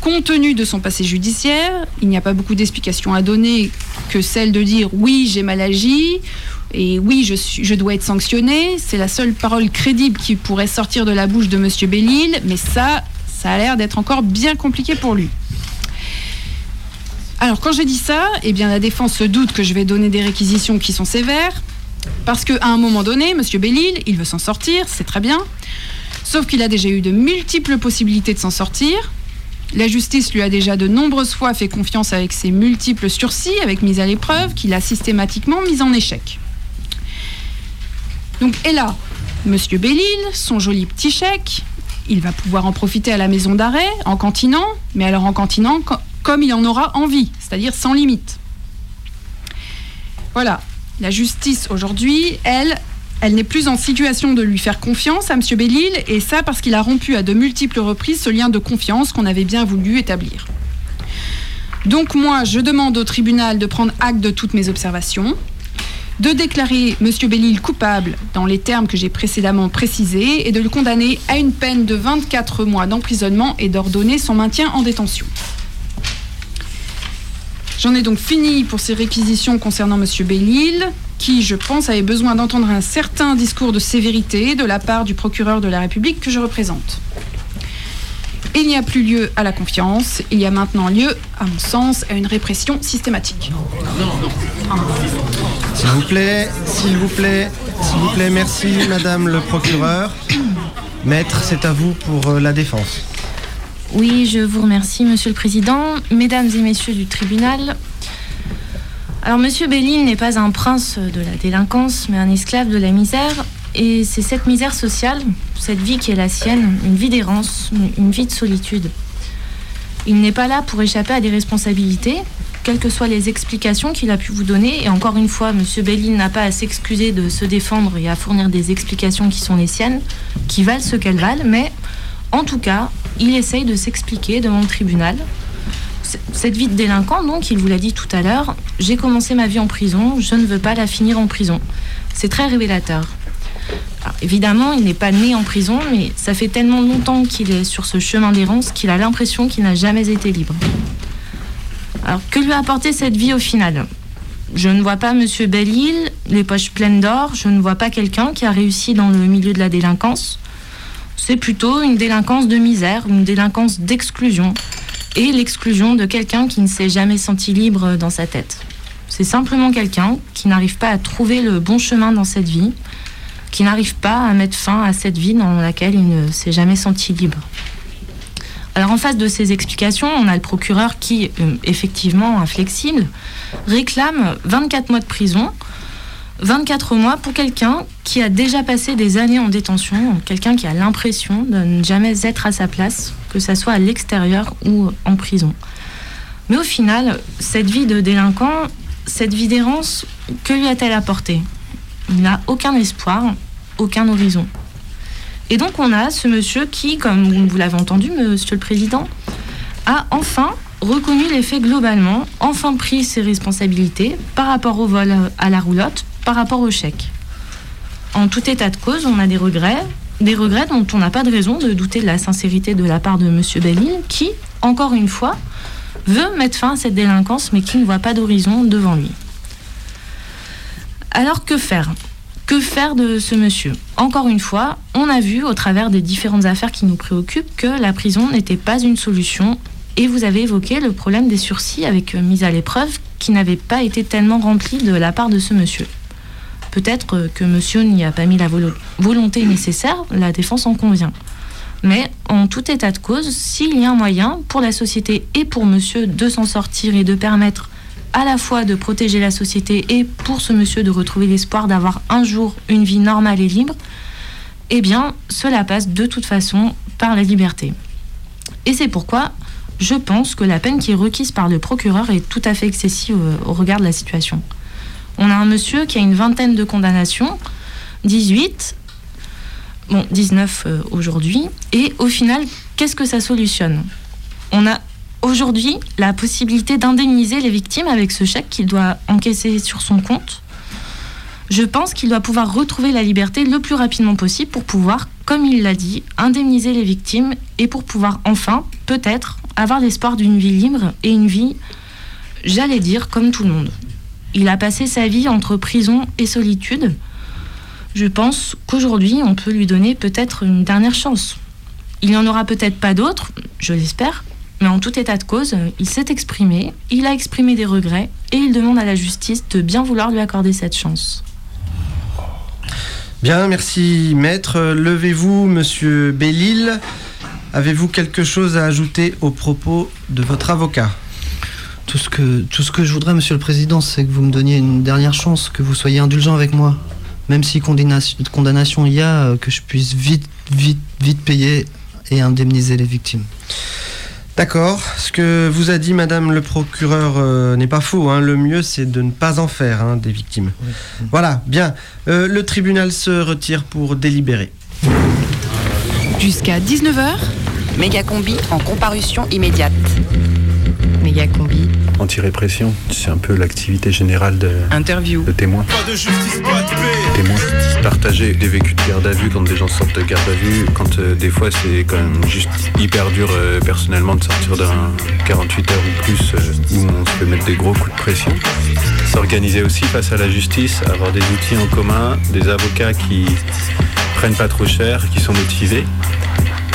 Compte tenu de son passé judiciaire, il n'y a pas beaucoup d'explications à donner que celle de dire oui j'ai mal agi et oui je, je dois être sanctionné. C'est la seule parole crédible qui pourrait sortir de la bouche de M. Belle-Île, mais ça, ça a l'air d'être encore bien compliqué pour lui. Alors quand j'ai dit ça, eh bien la défense se doute que je vais donner des réquisitions qui sont sévères, parce qu'à un moment donné, M. Belle-Île, il veut s'en sortir, c'est très bien, sauf qu'il a déjà eu de multiples possibilités de s'en sortir. La justice lui a déjà de nombreuses fois fait confiance avec ses multiples sursis, avec mise à l'épreuve, qu'il a systématiquement mis en échec. Donc, et là, M. Belle-Île, son joli petit chèque, il va pouvoir en profiter à la maison d'arrêt, en cantinant, mais alors en cantinant co- comme il en aura envie, c'est-à-dire sans limite. Voilà, la justice aujourd'hui, elle, elle n'est plus en situation de lui faire confiance à M. Belle-Île, et ça parce qu'il a rompu à de multiples reprises ce lien de confiance qu'on avait bien voulu établir. Donc moi, je demande au tribunal de prendre acte de toutes mes observations, de déclarer M. Belle-Île coupable dans les termes que j'ai précédemment précisés et de le condamner à une peine de 24 mois d'emprisonnement et d'ordonner son maintien en détention. J'en ai donc fini pour ces réquisitions concernant M. Belle-Île, qui, je pense, avait besoin d'entendre un certain discours de sévérité de la part du procureur de la République que je représente. Il n'y a plus lieu à la confiance, il y a maintenant lieu, à mon sens, à une répression systématique. S'il vous plaît, s'il vous plaît, s'il vous plaît, merci Madame le procureur. Maître, c'est à vous pour euh, la défense. Oui, je vous remercie, Monsieur le Président. Mesdames et Messieurs du tribunal, alors Monsieur Belle-Île n'est pas un prince de la délinquance, mais un esclave de la misère. Et c'est cette misère sociale, cette vie qui est la sienne, une vie d'errance, une- vie de solitude. Il n'est pas là pour échapper à des responsabilités, quelles que soient les explications qu'il a pu vous donner. Et encore une fois, Monsieur Belle-Île n'a pas à s'excuser de se défendre et à fournir des explications qui sont les siennes, qui valent ce qu'elles valent, mais en tout cas, il essaye de s'expliquer devant le tribunal. Cette vie de délinquant, donc, il vous l'a dit tout à l'heure, j'ai commencé ma vie en prison, je ne veux pas la finir en prison. C'est très révélateur. Évidemment, il n'est pas né en prison, mais ça fait tellement longtemps qu'il est sur ce chemin d'errance qu'il a l'impression qu'il n'a jamais été libre. Alors, que lui a apporté cette vie au final? Je ne vois pas Monsieur Belle-Île, les poches pleines d'or, je ne vois pas quelqu'un qui a réussi dans le milieu de la délinquance. c'est plutôt une délinquance de misère, une délinquance d'exclusion, et l'exclusion de quelqu'un qui ne s'est jamais senti libre dans sa tête. C'est simplement quelqu'un qui n'arrive pas à trouver le bon chemin dans cette vie, qui n'arrive pas à mettre fin à cette vie dans laquelle il ne s'est jamais senti libre. Alors en face de ces explications, on a le procureur qui, euh, effectivement inflexible, réclame 24 mois de prison, 24 mois pour quelqu'un qui a déjà passé des années en détention, quelqu'un qui a l'impression de ne jamais être à sa place, que ce soit à l'extérieur ou en prison. Mais au final, cette vie de délinquant, cette vie d'errance, que lui a-t-elle apporté? Il n'a aucun espoir, aucun horizon. Et donc on a ce monsieur qui, comme vous l'avez entendu, monsieur le président, a enfin reconnu les faits globalement, enfin pris ses responsabilités par rapport au vol à la roulotte, par rapport au chèque. En tout état de cause, on a des regrets, des regrets dont on n'a pas de raison de douter de la sincérité de la part de monsieur Bellil, qui, encore une fois, veut mettre fin à cette délinquance, mais qui ne voit pas d'horizon devant lui. Alors que faire? Que faire de ce monsieur? Encore une fois, on a vu au travers des différentes affaires qui nous préoccupent que la prison n'était pas une solution et vous avez évoqué le problème des sursis avec euh, mise à l'épreuve qui n'avait pas été tellement rempli de la part de ce monsieur. Peut-être euh, que monsieur n'y a pas mis la volo- volonté nécessaire, la défense en convient. Mais en tout état de cause, s'il y a un moyen pour la société et pour monsieur de s'en sortir et de permettre à la fois de protéger la société et pour ce monsieur de retrouver l'espoir d'avoir un jour une vie normale et libre, eh bien, cela passe de toute façon par la liberté. Et c'est pourquoi je pense que la peine qui est requise par le procureur est tout à fait excessive euh, au regard de la situation. On a un monsieur qui a une vingtaine de condamnations, 18, bon, 19 euh, aujourd'hui, et au final, qu'est-ce que ça solutionne? On a aujourd'hui la possibilité d'indemniser les victimes avec ce chèque qu'il doit encaisser sur son compte. Je pense qu'il doit pouvoir retrouver la liberté le plus rapidement possible pour pouvoir, comme il l'a dit, indemniser les victimes et pour pouvoir enfin, peut-être, avoir l'espoir d'une vie libre et une vie, j'allais dire, comme tout le monde. Il a passé sa vie entre prison et solitude. Je pense qu'aujourd'hui, on peut lui donner peut-être une dernière chance. Il n'y en aura peut-être pas d'autres, je l'espère, mais en tout état de cause, il s'est exprimé, il a exprimé des regrets et il demande à la justice de bien vouloir lui accorder cette chance. Bien, merci maître. Levez-vous, monsieur Bellil. Avez-vous quelque chose à ajouter aux propos de votre avocat? Tout ce, que, tout ce que je voudrais, Monsieur le Président, c'est que vous me donniez une dernière chance, que vous soyez indulgent avec moi. Même si condamnation, condamnation il y a, euh, que je puisse vite, vite, vite payer et indemniser les victimes. D'accord. Ce que vous a dit Madame le procureur euh, n'est pas faux. hein. Le mieux, c'est de ne pas en faire hein, des victimes. Voilà, bien. Euh, le tribunal se retire pour délibérer. Jusqu'à 19h, Mégacombi en comparution immédiate. Mégacombi. Anti-répression, c'est un peu l'activité générale de, Interview. de témoins. Pas de justice, pas de paix. Témoins, partager des vécus de garde à vue quand des gens sortent de garde à vue, quand euh, des fois c'est quand même juste hyper dur euh, personnellement de sortir d'un 48 heures ou plus euh, où on se fait mettre des gros coups de pression. S'organiser aussi face à la justice, avoir des outils en commun, des avocats qui prennent pas trop cher, qui sont motivés.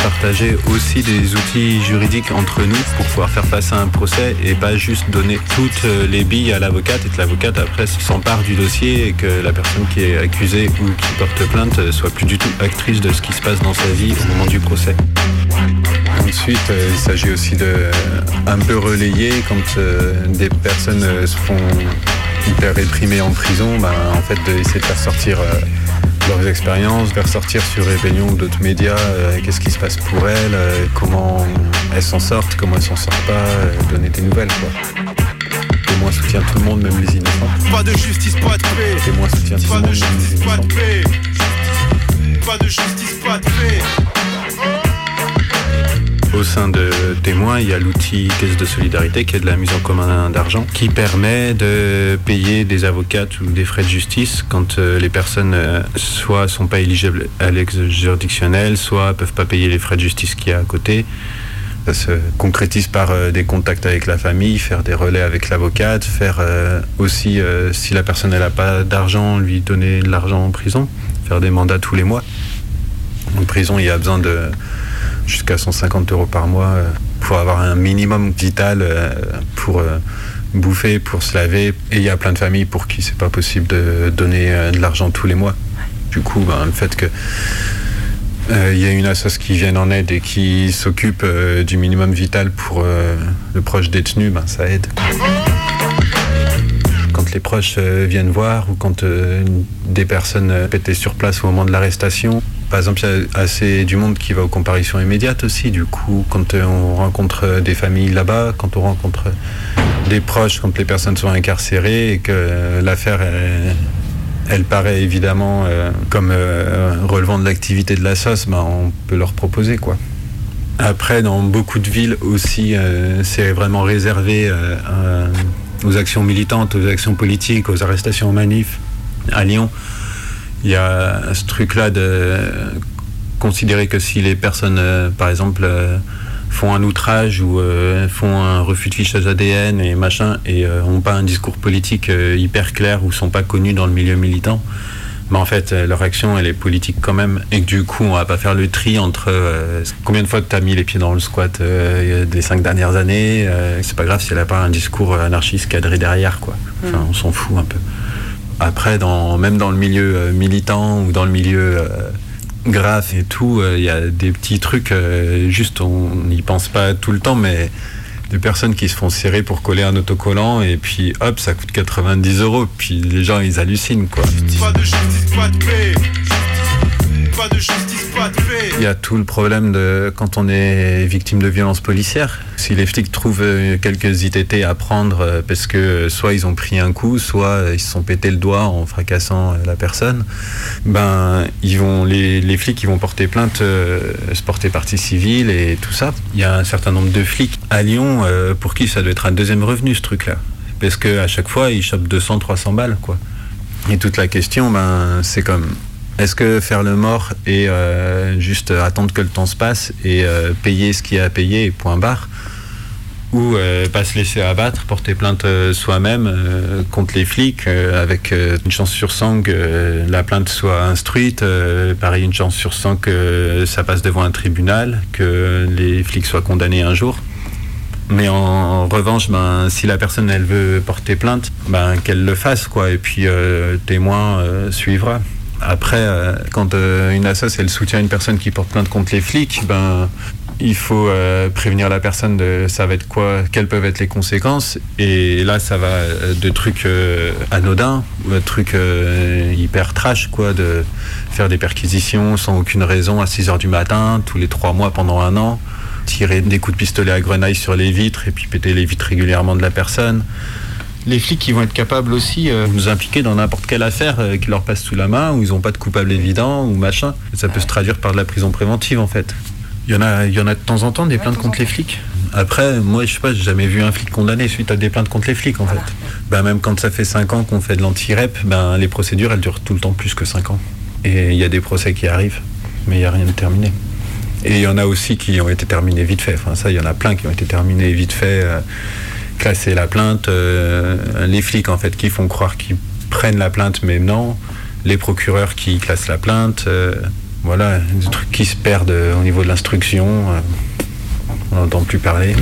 Partager aussi des outils juridiques entre nous pour pouvoir faire face à un procès et pas juste donner toutes les billes à l'avocate et que l'avocate après s'empare du dossier et que la personne qui est accusée ou qui porte plainte soit plus du tout actrice de ce qui se passe dans sa vie au moment du procès. Ensuite, euh, il s'agit aussi de euh, un peu relayer quand euh, des personnes se font hyper réprimées en prison, bah, en fait d'essayer de faire sortir leurs expériences, faire sortir sur Rébellion ou d'autres médias euh, qu'est-ce qui se passe pour elles, euh, comment elles s'en sortent, comment elles s'en sortent pas, euh, donner des nouvelles quoi. Témoin soutient tout le monde, même les innocents. Pas de justice, pas de paix. Témoin soutient tout Pas le de monde, même les justice, pas de paix. Pas de justice, pas de paix. Au sein de témoins, il y a l'outil caisse de solidarité qui est de la mise en commun d'argent qui permet de payer des avocates ou des frais de justice quand euh, les personnes euh, soit sont pas éligibles à l'ex juridictionnel, soit peuvent pas payer les frais de justice qu'il y a à côté. Ça se concrétise par euh, des contacts avec la famille, faire des relais avec l'avocate, faire euh, aussi, si la personne n'a pas d'argent, lui donner de l'argent en prison, faire des mandats tous les mois. En prison, il y a besoin de jusqu'à 150 euros par mois euh, pour avoir un minimum vital euh, pour euh, bouffer, pour se laver. Et il y a plein de familles pour qui c'est pas possible de donner de l'argent tous les mois. Du coup, ben, le fait que euh, il y a une assoce qui vienne en aide et qui s'occupe euh, du minimum vital pour euh, le proche détenu, ben, ça aide. Quand les proches viennent voir ou quand des personnes euh, étaient sur place au moment de l'arrestation, par exemple, il y a assez du monde qui va aux comparitions immédiates aussi. Du coup, quand euh, on rencontre des familles là-bas, quand on rencontre des proches, quand les personnes sont incarcérées et que l'affaire elle, paraît évidemment euh, comme euh, relevant de l'activité de la sauce, ben, on peut leur proposer quoi. Après, dans beaucoup de villes aussi, c'est vraiment réservé aux actions militantes, aux actions politiques, aux arrestations en manif. À Lyon, il y a ce truc-là de considérer que si les personnes, euh, par exemple, euh, font un outrage ou euh, font un refus de fichage ADN et machin, et n'ont pas un discours politique hyper clair ou sont pas connus dans le milieu militant, mais en fait, leur action, elle est politique quand même. Et que du coup, on va pas faire le tri entre combien de fois tu as mis les pieds dans le squat des cinq dernières années. c'est pas grave si elle a pas un discours anarchiste cadré derrière, quoi. Enfin, Mm. on s'en fout un peu. Après, dans, même dans le milieu euh, militant ou dans le milieu euh, graphe et tout, euh, il y a des petits trucs, juste on n'y pense pas tout le temps, mais des personnes qui se font serrer pour coller un autocollant et puis hop, ça coûte 90 euros. Puis les gens, ils hallucinent, quoi. Il y a tout le problème de quand on est victime de violences policières. Si les flics trouvent euh, quelques ITT à prendre euh, parce que euh, soit ils ont pris un coup, soit ils se sont pété le doigt en fracassant la personne, ben ils vont les, les flics ils vont porter plainte, se porter partie civile et tout ça. Il y a un certain nombre de flics à Lyon pour qui ça doit être un deuxième revenu ce truc-là, parce que à chaque fois ils chopent 200, 300 balles quoi. Et toute la question, ben, c'est comme est-ce que faire le mort et euh, juste attendre que le temps se passe et euh, payer ce qu'il y a à payer point barre ou euh, pas se laisser abattre, porter plainte euh, soi-même euh, contre les flics euh, avec euh, une chance sur 100 que euh, la plainte soit instruite, euh, pareil une chance sur 100 que ça passe devant un tribunal, que les flics soient condamnés un jour. Mais en, en revanche, ben, si la personne elle veut porter plainte, ben, qu'elle le fasse quoi. Et puis euh, témoin euh, suivra. Après, euh, quand euh, une assoce elle soutient une personne qui porte plainte contre les flics, ben il faut euh, prévenir la personne de ça va être quoi, quelles peuvent être les conséquences. Et là, ça va euh, de trucs euh, anodins ou de trucs euh, hyper trash, quoi, de faire des perquisitions sans aucune raison à 6 heures du matin, tous les trois mois pendant un an, tirer des coups de pistolet à grenaille sur les vitres et puis péter les vitres régulièrement de la personne. Les flics qui vont être capables aussi euh, de nous impliquer dans n'importe quelle affaire euh, qui leur passe sous la main, où ils n'ont pas de coupable évident ou machin. Ça peut se traduire par de la prison préventive en fait. Il y en a, il y en a de temps en temps des plaintes contre les flics. Après, moi, je sais pas, j'ai jamais vu un flic condamné suite à des plaintes contre les flics, en fait. Ben, même quand ça fait 5 ans qu'on fait de l'anti-rep, ben, les procédures, elles durent tout le temps plus que 5 ans. Et il y a des procès qui arrivent, mais il n'y a rien de terminé. Et il y en a aussi qui ont été terminés vite fait. Enfin, ça, il y en a plein qui ont été terminés vite fait. euh, classer la plainte, euh, les flics, en fait, qui font croire qu'ils prennent la plainte, mais non. Les procureurs qui classent la plainte. euh, voilà, des trucs qui se perdent euh, au niveau de l'instruction. On n'entend plus parler.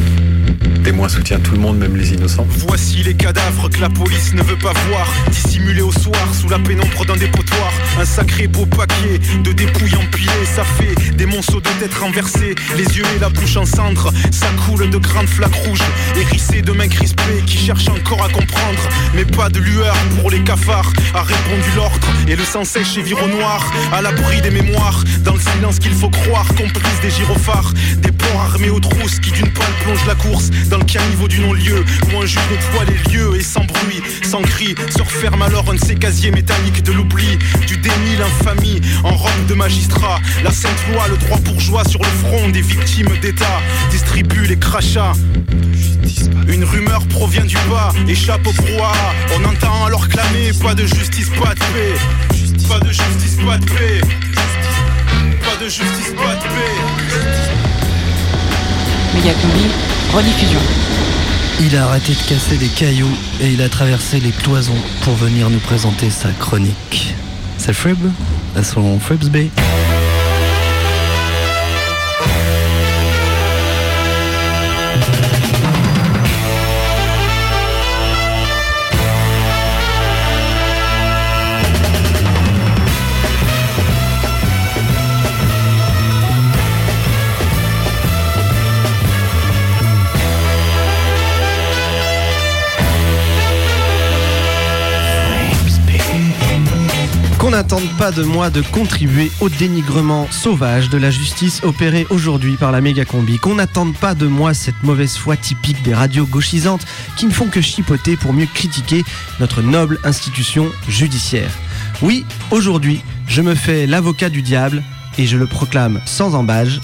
Témoins soutient tout le monde, même les innocents. Voici les cadavres que la police ne veut pas voir Dissimulés au soir sous la pénombre d'un dépotoir Un sacré beau paquet de dépouilles empilées Ça fait des monceaux de têtes renversées Les yeux et la bouche en cendres Ça coule de grandes flaques rouges Hérissées de mains crispées qui cherchent encore à comprendre. Mais pas de lueur pour les cafards A répondu l'ordre. Et le sang sèche et vire au noir À l'abri des mémoires. Dans le silence qu'il faut croire Complice des gyrophares. Des porcs armés aux trousses qui d'une balle plongent la course. Dans le caniveau du non-lieu Où un juge nettoie les lieux et sans bruit, sans cri. Se referme alors un de ces casiers métalliques de l'oubli Du déni, l'infamie. En robe de magistrat La sainte loi, le droit bourgeois sur le front des victimes d'État Distribue les crachats. Une rumeur provient du bas, échappe au brouhaha. On entend alors clamer pas de justice, pas de paix. Pas de justice, pas de paix. Pas de justice, pas de paix. Méga combi, rediffusion. Il a arrêté de casser des cailloux et il a traversé les cloisons pour venir nous présenter sa chronique. C'est Frib, à son Fribs Bay. N'attende pas de moi de contribuer au dénigrement sauvage de la justice opérée aujourd'hui par la méga combi. Qu'on n'attende pas de moi cette mauvaise foi typique des radios gauchisantes qui ne font que chipoter pour mieux critiquer notre noble institution judiciaire. Oui, aujourd'hui, je me fais l'avocat du diable et je le proclame sans embâge.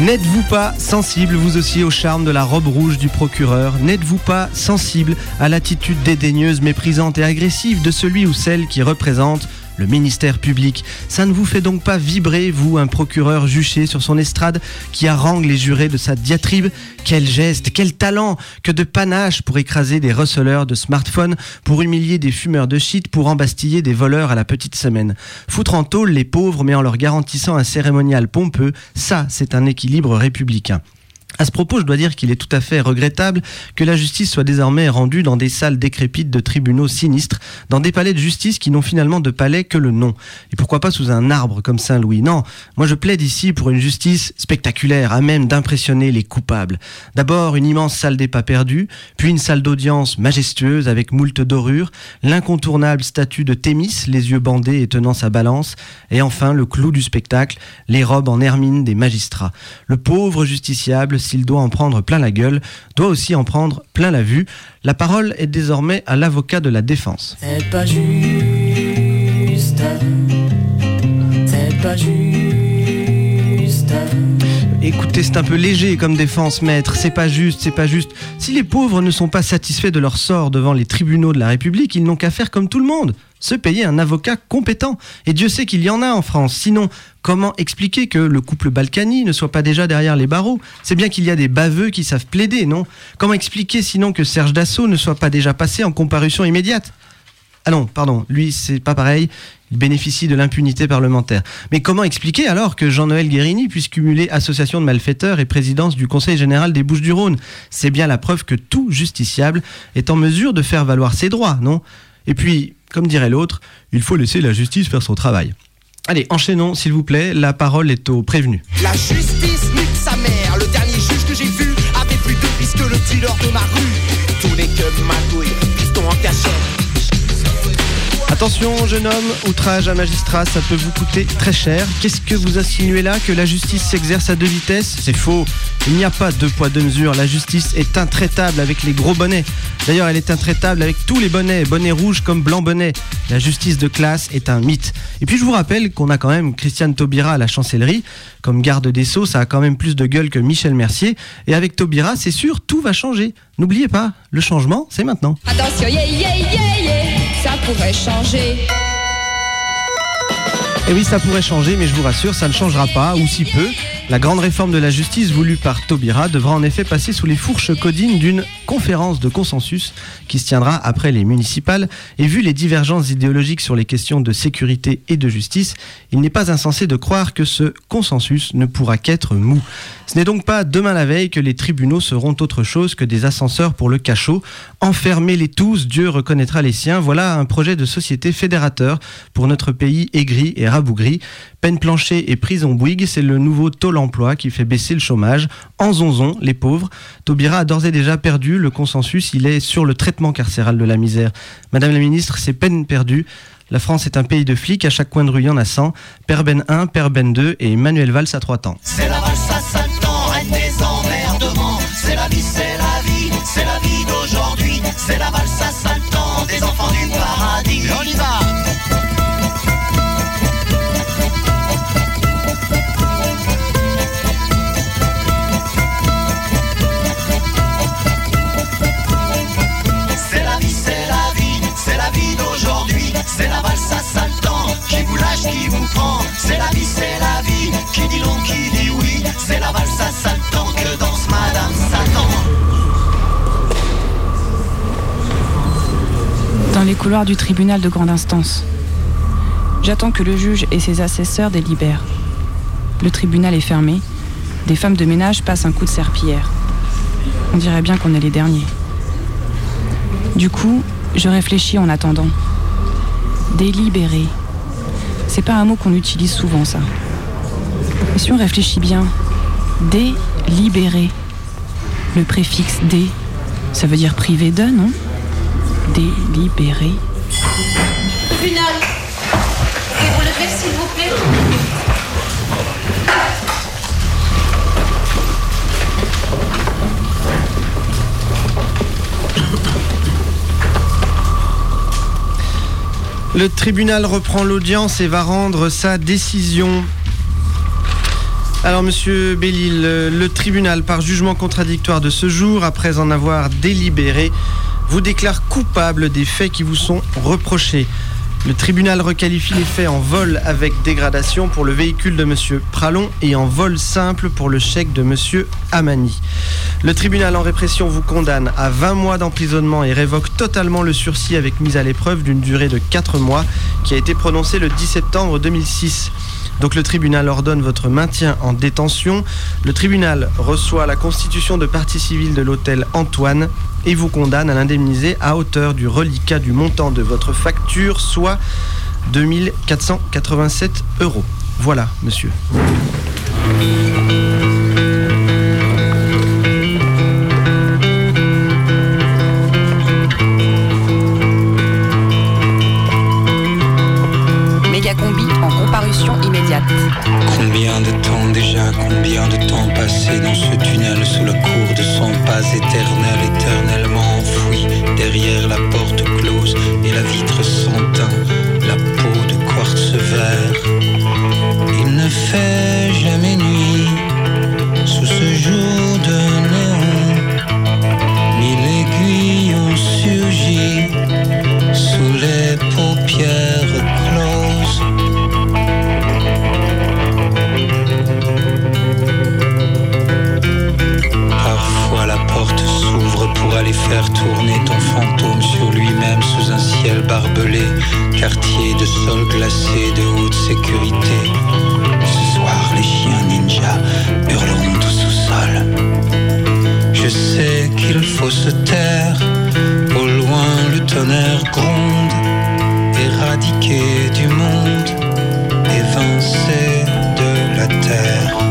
N'êtes-vous pas sensible, vous aussi, au charme de la robe rouge du procureur N'êtes-vous pas sensible à l'attitude dédaigneuse, méprisante et agressive de celui ou celle qui représente le ministère public Ça ne vous fait donc pas vibrer, vous, un procureur juché sur son estrade qui harangue les jurés de sa diatribe? Quel geste, quel talent, que de panache pour écraser des receleurs de smartphones, pour humilier des fumeurs de shit, pour embastiller des voleurs à la petite semaine. Foutre en tôle les pauvres mais en leur garantissant un cérémonial pompeux, ça, c'est un équilibre républicain. À ce propos, je dois dire qu'il est tout à fait regrettable que la justice soit désormais rendue dans des salles décrépites de tribunaux sinistres, dans des palais de justice qui n'ont finalement de palais que le nom. Et pourquoi pas sous un arbre comme Saint-Louis? Non, moi je plaide ici pour une justice spectaculaire, à même d'impressionner les coupables. D'abord une immense salle des pas perdus, puis une salle d'audience majestueuse avec moult dorures, l'incontournable statue de Thémis, les yeux bandés et tenant sa balance, et enfin le clou du spectacle, les robes en hermine des magistrats. Le pauvre justiciable, s'il doit en prendre plein la gueule, doit aussi en prendre plein la vue. La parole est désormais à l'avocat de la défense. C'est pas juste. C'est pas juste. Écoutez, c'est un peu léger comme défense, maître. C'est pas juste, c'est pas juste. Si les pauvres ne sont pas satisfaits de leur sort devant les tribunaux de la République, ils n'ont qu'à faire comme tout le monde. Se payer un avocat compétent. Et Dieu sait qu'il y en a en France. Sinon, comment expliquer que le couple Balkany ne soit pas déjà derrière les barreaux? C'est bien qu'il y a des baveux qui savent plaider, non? Comment expliquer sinon que Serge Dassault ne soit pas déjà passé en comparution immédiate? Ah non, pardon, lui c'est pas pareil, il bénéficie de l'impunité parlementaire. Mais comment expliquer alors que Jean-Noël Guérini puisse cumuler association de malfaiteurs et présidence du Conseil général des Bouches-du-Rhône? C'est bien la preuve que tout justiciable est en mesure de faire valoir ses droits, non? Et puis, comme dirait l'autre, il faut laisser la justice faire son travail. Allez, enchaînons s'il vous plaît, la parole est au prévenu. Attention, jeune homme, outrage à magistrat, ça peut vous coûter très cher. Qu'est-ce que vous insinuez là Que la justice s'exerce à deux vitesses? C'est faux. Il n'y a pas deux poids, deux mesures. La justice est intraitable avec les gros bonnets. D'ailleurs, elle est intraitable avec tous les bonnets, bonnets rouges comme blanc bonnet. La justice de classe est un mythe. Et puis, je vous rappelle qu'on a quand même Christiane Taubira à la chancellerie. Comme garde des Sceaux, ça a quand même plus de gueule que Michel Mercier. Et avec Taubira, c'est sûr, tout va changer. N'oubliez pas, le changement, c'est maintenant. Attention, yeah, yeah, yeah, yeah, pourrait changer. Et oui, ça pourrait changer, mais je vous rassure, ça ne changera pas, ou si peu. La grande réforme de la justice voulue par Taubira devra en effet passer sous les fourches codines d'une conférence de consensus qui se tiendra après les municipales. Et vu les divergences idéologiques sur les questions de sécurité et de justice, il n'est pas insensé de croire que ce consensus ne pourra qu'être mou. Ce n'est donc pas demain la veille que les tribunaux seront autre chose que des ascenseurs pour le cachot. Enfermez-les tous, Dieu reconnaîtra les siens. Voilà un projet de société fédérateur pour notre pays aigri et rabougri. Peine plancher et prison Bouygues, c'est le nouveau taux l'emploi qui fait baisser le chômage. En zonzon, les pauvres. Taubira a d'ores et déjà perdu le consensus. Il est sur le traitement carcéral de la misère. Madame la ministre, c'est peine perdue. La France est un pays de flics, à chaque coin de rue, il y en a 100. Père Ben 1, Père Ben 2 et Emmanuel Valls à 3 temps. C'est la sale temps, reine des emmerdements. C'est la vie, c'est la vie, c'est la vie d'aujourd'hui. C'est la valse à sale temps, des enfants du paradis. On y va Couloirs du tribunal de grande instance. J'attends que le juge et ses assesseurs délibèrent. Le tribunal est fermé. Des femmes de ménage passent un coup de serpillière. On dirait bien qu'on est les derniers. Du coup, je réfléchis en attendant. Délibérer. C'est pas un mot qu'on utilise souvent, ça. Mais si on réfléchit bien, Délibéré. Le préfixe dé, ça veut dire privé de, non? Délibéré. Tribunal. Lever, s'il vous plaît Le tribunal reprend l'audience et va rendre sa décision. Alors, monsieur Bellil, le, le tribunal, par jugement contradictoire de ce jour, après en avoir délibéré, vous déclare coupable des faits qui vous sont reprochés. Le tribunal requalifie les faits en vol avec dégradation pour le véhicule de monsieur Pralon et en vol simple pour le chèque de monsieur Amani. Le tribunal en répression vous condamne à 20 mois d'emprisonnement et révoque totalement le sursis avec mise à l'épreuve d'une durée de 4 mois qui a été prononcé le 10 septembre 2006. Donc le tribunal ordonne votre maintien en détention. Le tribunal reçoit la constitution de partie civile de l'hôtel Antoine et vous condamne à l'indemniser à hauteur du reliquat du montant de votre facture, soit 2487 euros. Voilà, monsieur. Combien de temps déjà, combien de temps passé dans ce tunnel sous la cour de son pas éternel, éternellement enfoui derrière la porte close et la vitre sans la peau de quartz vert. Il ne fait faire tourner ton fantôme sur lui-même sous un ciel barbelé, quartier de sol glacé de haute sécurité. Ce soir, les chiens ninjas hurleront au sous-sol. Je sais qu'il faut se taire, au loin le tonnerre gronde, éradiqué du monde, évincé de la terre.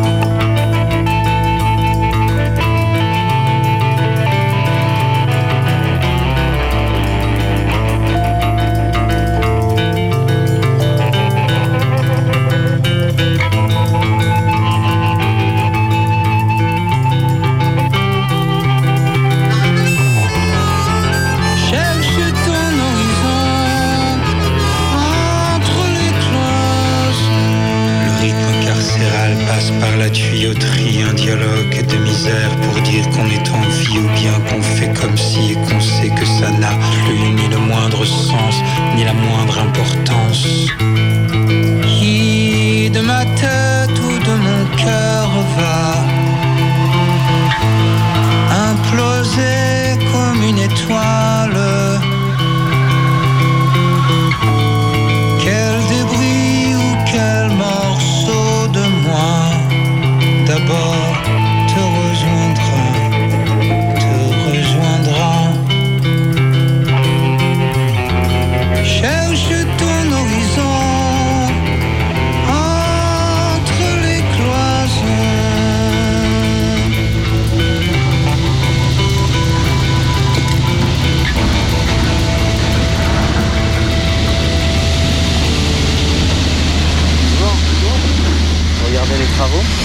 Va imploser comme une étoile.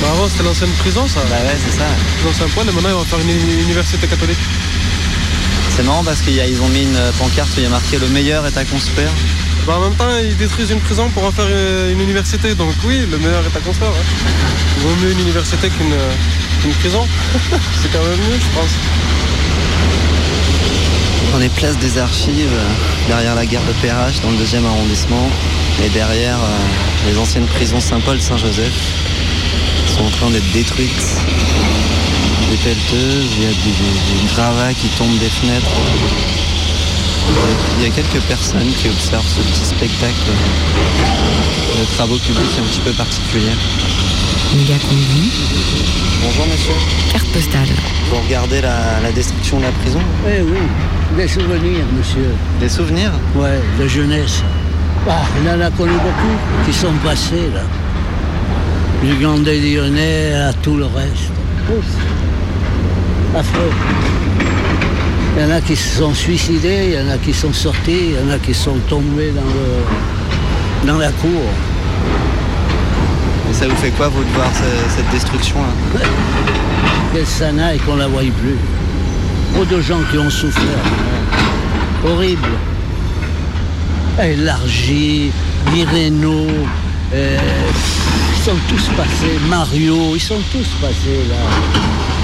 Bah avant c'était l'ancienne prison ça. Bah ouais, c'est ça. L'ancien point et maintenant ils vont faire une uni- université catholique. C'est marrant parce qu'ils ont mis une pancarte où il y a marqué le meilleur est à construire. Bah en même temps ils détruisent une prison pour en faire euh, une université. Donc oui, le meilleur est à construire. ouais. Il vaut mieux une université qu'une euh, prison. c'est quand même mieux je pense. On est place des archives, euh, derrière la gare de Perrache, dans le deuxième arrondissement. Et derrière, euh, les anciennes prisons Saint-Paul, Saint-Joseph sont en train d'être détruites. Des pelleteuses, il y a des, des- des gravats qui tombent des fenêtres. Il y a quelques personnes qui observent ce petit spectacle de travaux publics un petit peu particulier. Mégacombi, Bonjour monsieur. carte postale. Vous regardez la, la destruction de la prison? Eh oui, des souvenirs, monsieur. Des souvenirs? Ouais, de jeunesse. Ah, il en a connu beaucoup qui sont passés, là. Du Grand Lyonnais à tout le reste. Affreux. Il y en a qui se sont suicidés, il y en a qui sont sortis, il y en a qui sont tombés dans, le, dans la cour. Et ça vous fait quoi, vous, de voir ce- cette destruction-là Qu'elle s'en aille, qu'on la voie plus. Trop de gens qui ont souffert. Horrible. Élargi, Mireno, euh, sont tous passés. Mario, ils sont tous passés là.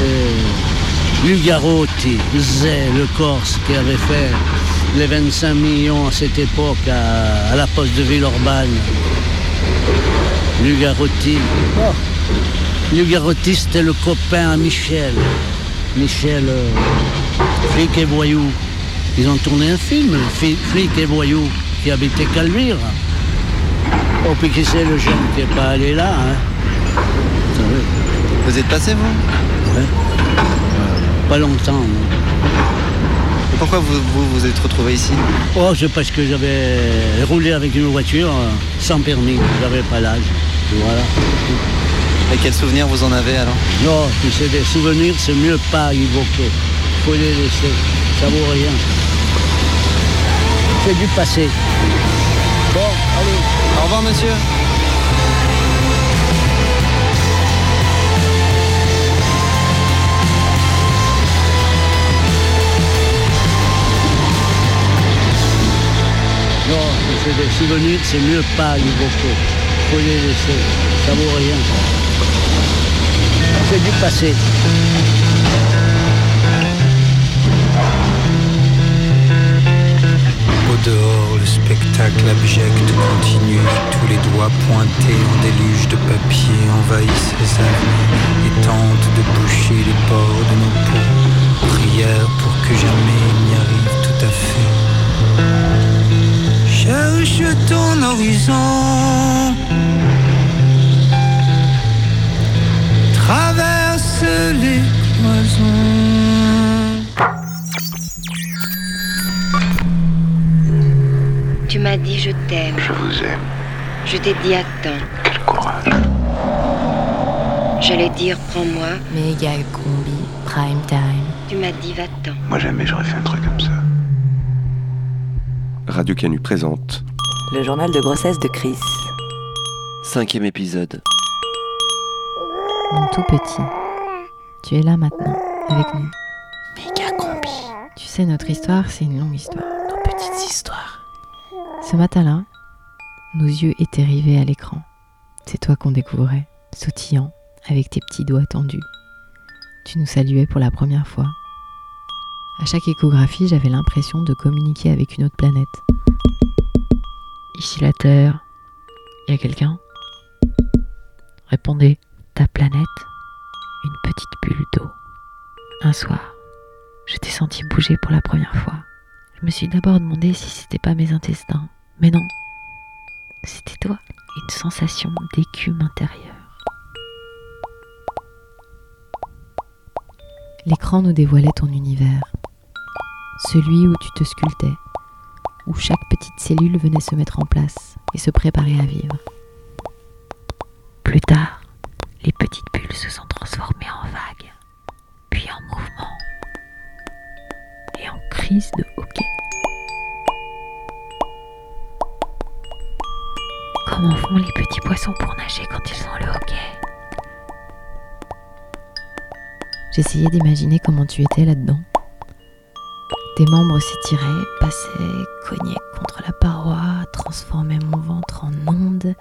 Euh, Lugarotti, Zé, le Corse, qui avait fait les 25 millions à cette époque à, la poste de Villeurbanne. Lugarotti. Oh. Lugarotti, c'était le copain à Michel. Michel, euh, flic et voyou. Ils ont tourné un film, Fi- Flic et voyou, qui habitait Calvire. Oh, puis qui c'est le jeune qui n'est pas allé là, hein Vous êtes passé, vous Ouais. Pas longtemps, non. Et pourquoi vous vous, vous êtes retrouvé ici Oh, c'est parce que j'avais roulé avec une voiture euh, sans permis, j'avais pas l'âge. Voilà. Et quels souvenirs vous en avez alors Non, tu sais, des souvenirs, c'est mieux pas évoquer. Faut les laisser. Ça vaut rien. C'est du passé. Bon, allez. Au revoir, monsieur. Non, c'est des souvenirs, c'est mieux pas évoquer. Faut les laisser. Ça vaut rien. C'est du passé. Dehors, le spectacle abject continue. Tous les doigts pointés en déluge de papier envahissent les avenues et tentent de boucher les bords de nos peaux. Prière pour que jamais il n'y arrive tout à fait. Cherche ton horizon. Traverse les cloisons. M'as dit je t'aime. Je vous aime. Je t'ai dit attends. Quel courage. J'allais dire prends-moi. Méga combi, prime time. Tu m'as dit va-t'en. Moi jamais j'aurais fait un truc comme ça. Radio Canu présente Le journal de grossesse de Chris. Cinquième épisode. Mon tout petit, tu es là maintenant, avec nous. Méga combi. Tu sais, notre histoire, c'est une longue histoire. Nos petites histoires. Ce matin-là, nos yeux étaient rivés à l'écran. C'est toi qu'on découvrait, sautillant, avec tes petits doigts tendus. Tu nous saluais pour la première fois. À chaque échographie, j'avais l'impression de communiquer avec une autre planète. Ici la Terre. Y a quelqu'un? Répondez, ta planète? Une petite bulle d'eau. Un soir, je t'ai senti bouger pour la première fois. Je me suis d'abord demandé si c'était pas mes intestins. Mais non, c'était toi. Une sensation d'écume intérieure. L'écran nous dévoilait ton univers. Celui où tu te sculptais. Où chaque petite cellule venait se mettre en place et se préparer à vivre. Plus tard, les petites bulles se sont transformées en vagues, puis en mouvement et en crise de hockey. Comment font les petits poissons pour nager quand ils ont le hockey J'essayais d'imaginer comment tu étais là-dedans. Tes membres s'étiraient, passaient, cognaient contre la paroi, transformaient mon ventre en onde.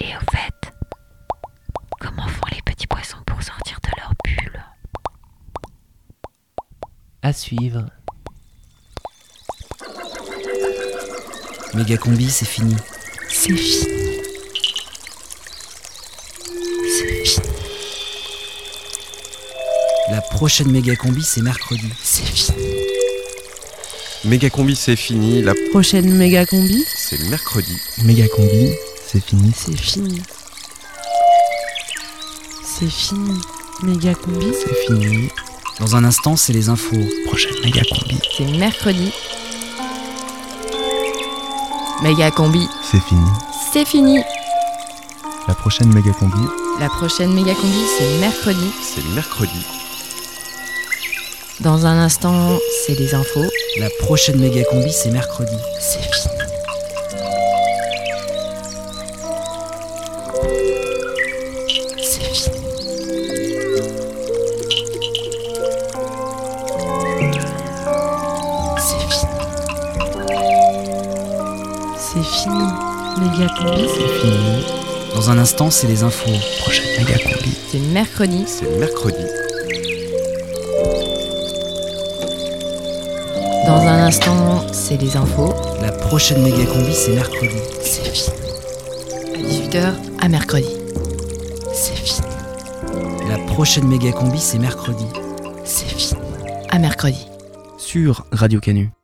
Et au fait, comment font les petits poissons pour sortir de leur bulle? À suivre. Méga combi, c'est fini. C'est fini. C'est fini. La prochaine méga combi, c'est mercredi. C'est fini. Méga combi, c'est fini. La Prochaine méga combi, c'est mercredi. Méga combi, c'est fini. c'est fini. C'est fini. Méga combi, C'est fini. Dans un instant, c'est les infos. Prochaine méga combi. C'est mercredi. Méga combi, C'est fini. c'est fini. La prochaine méga combi, La prochaine méga combi, c'est mercredi. C'est mercredi. Dans un instant, c'est les infos. La prochaine méga combi, c'est mercredi. Dans un instant, c'est les infos. Prochaine méga combi. C'est mercredi. C'est mercredi. Dans un instant, c'est les infos. La prochaine méga combi, c'est mercredi. C'est fini. À 18h, à mercredi. C'est fini. La prochaine méga combi, c'est mercredi. C'est fini. À mercredi. Sur Radio Canu.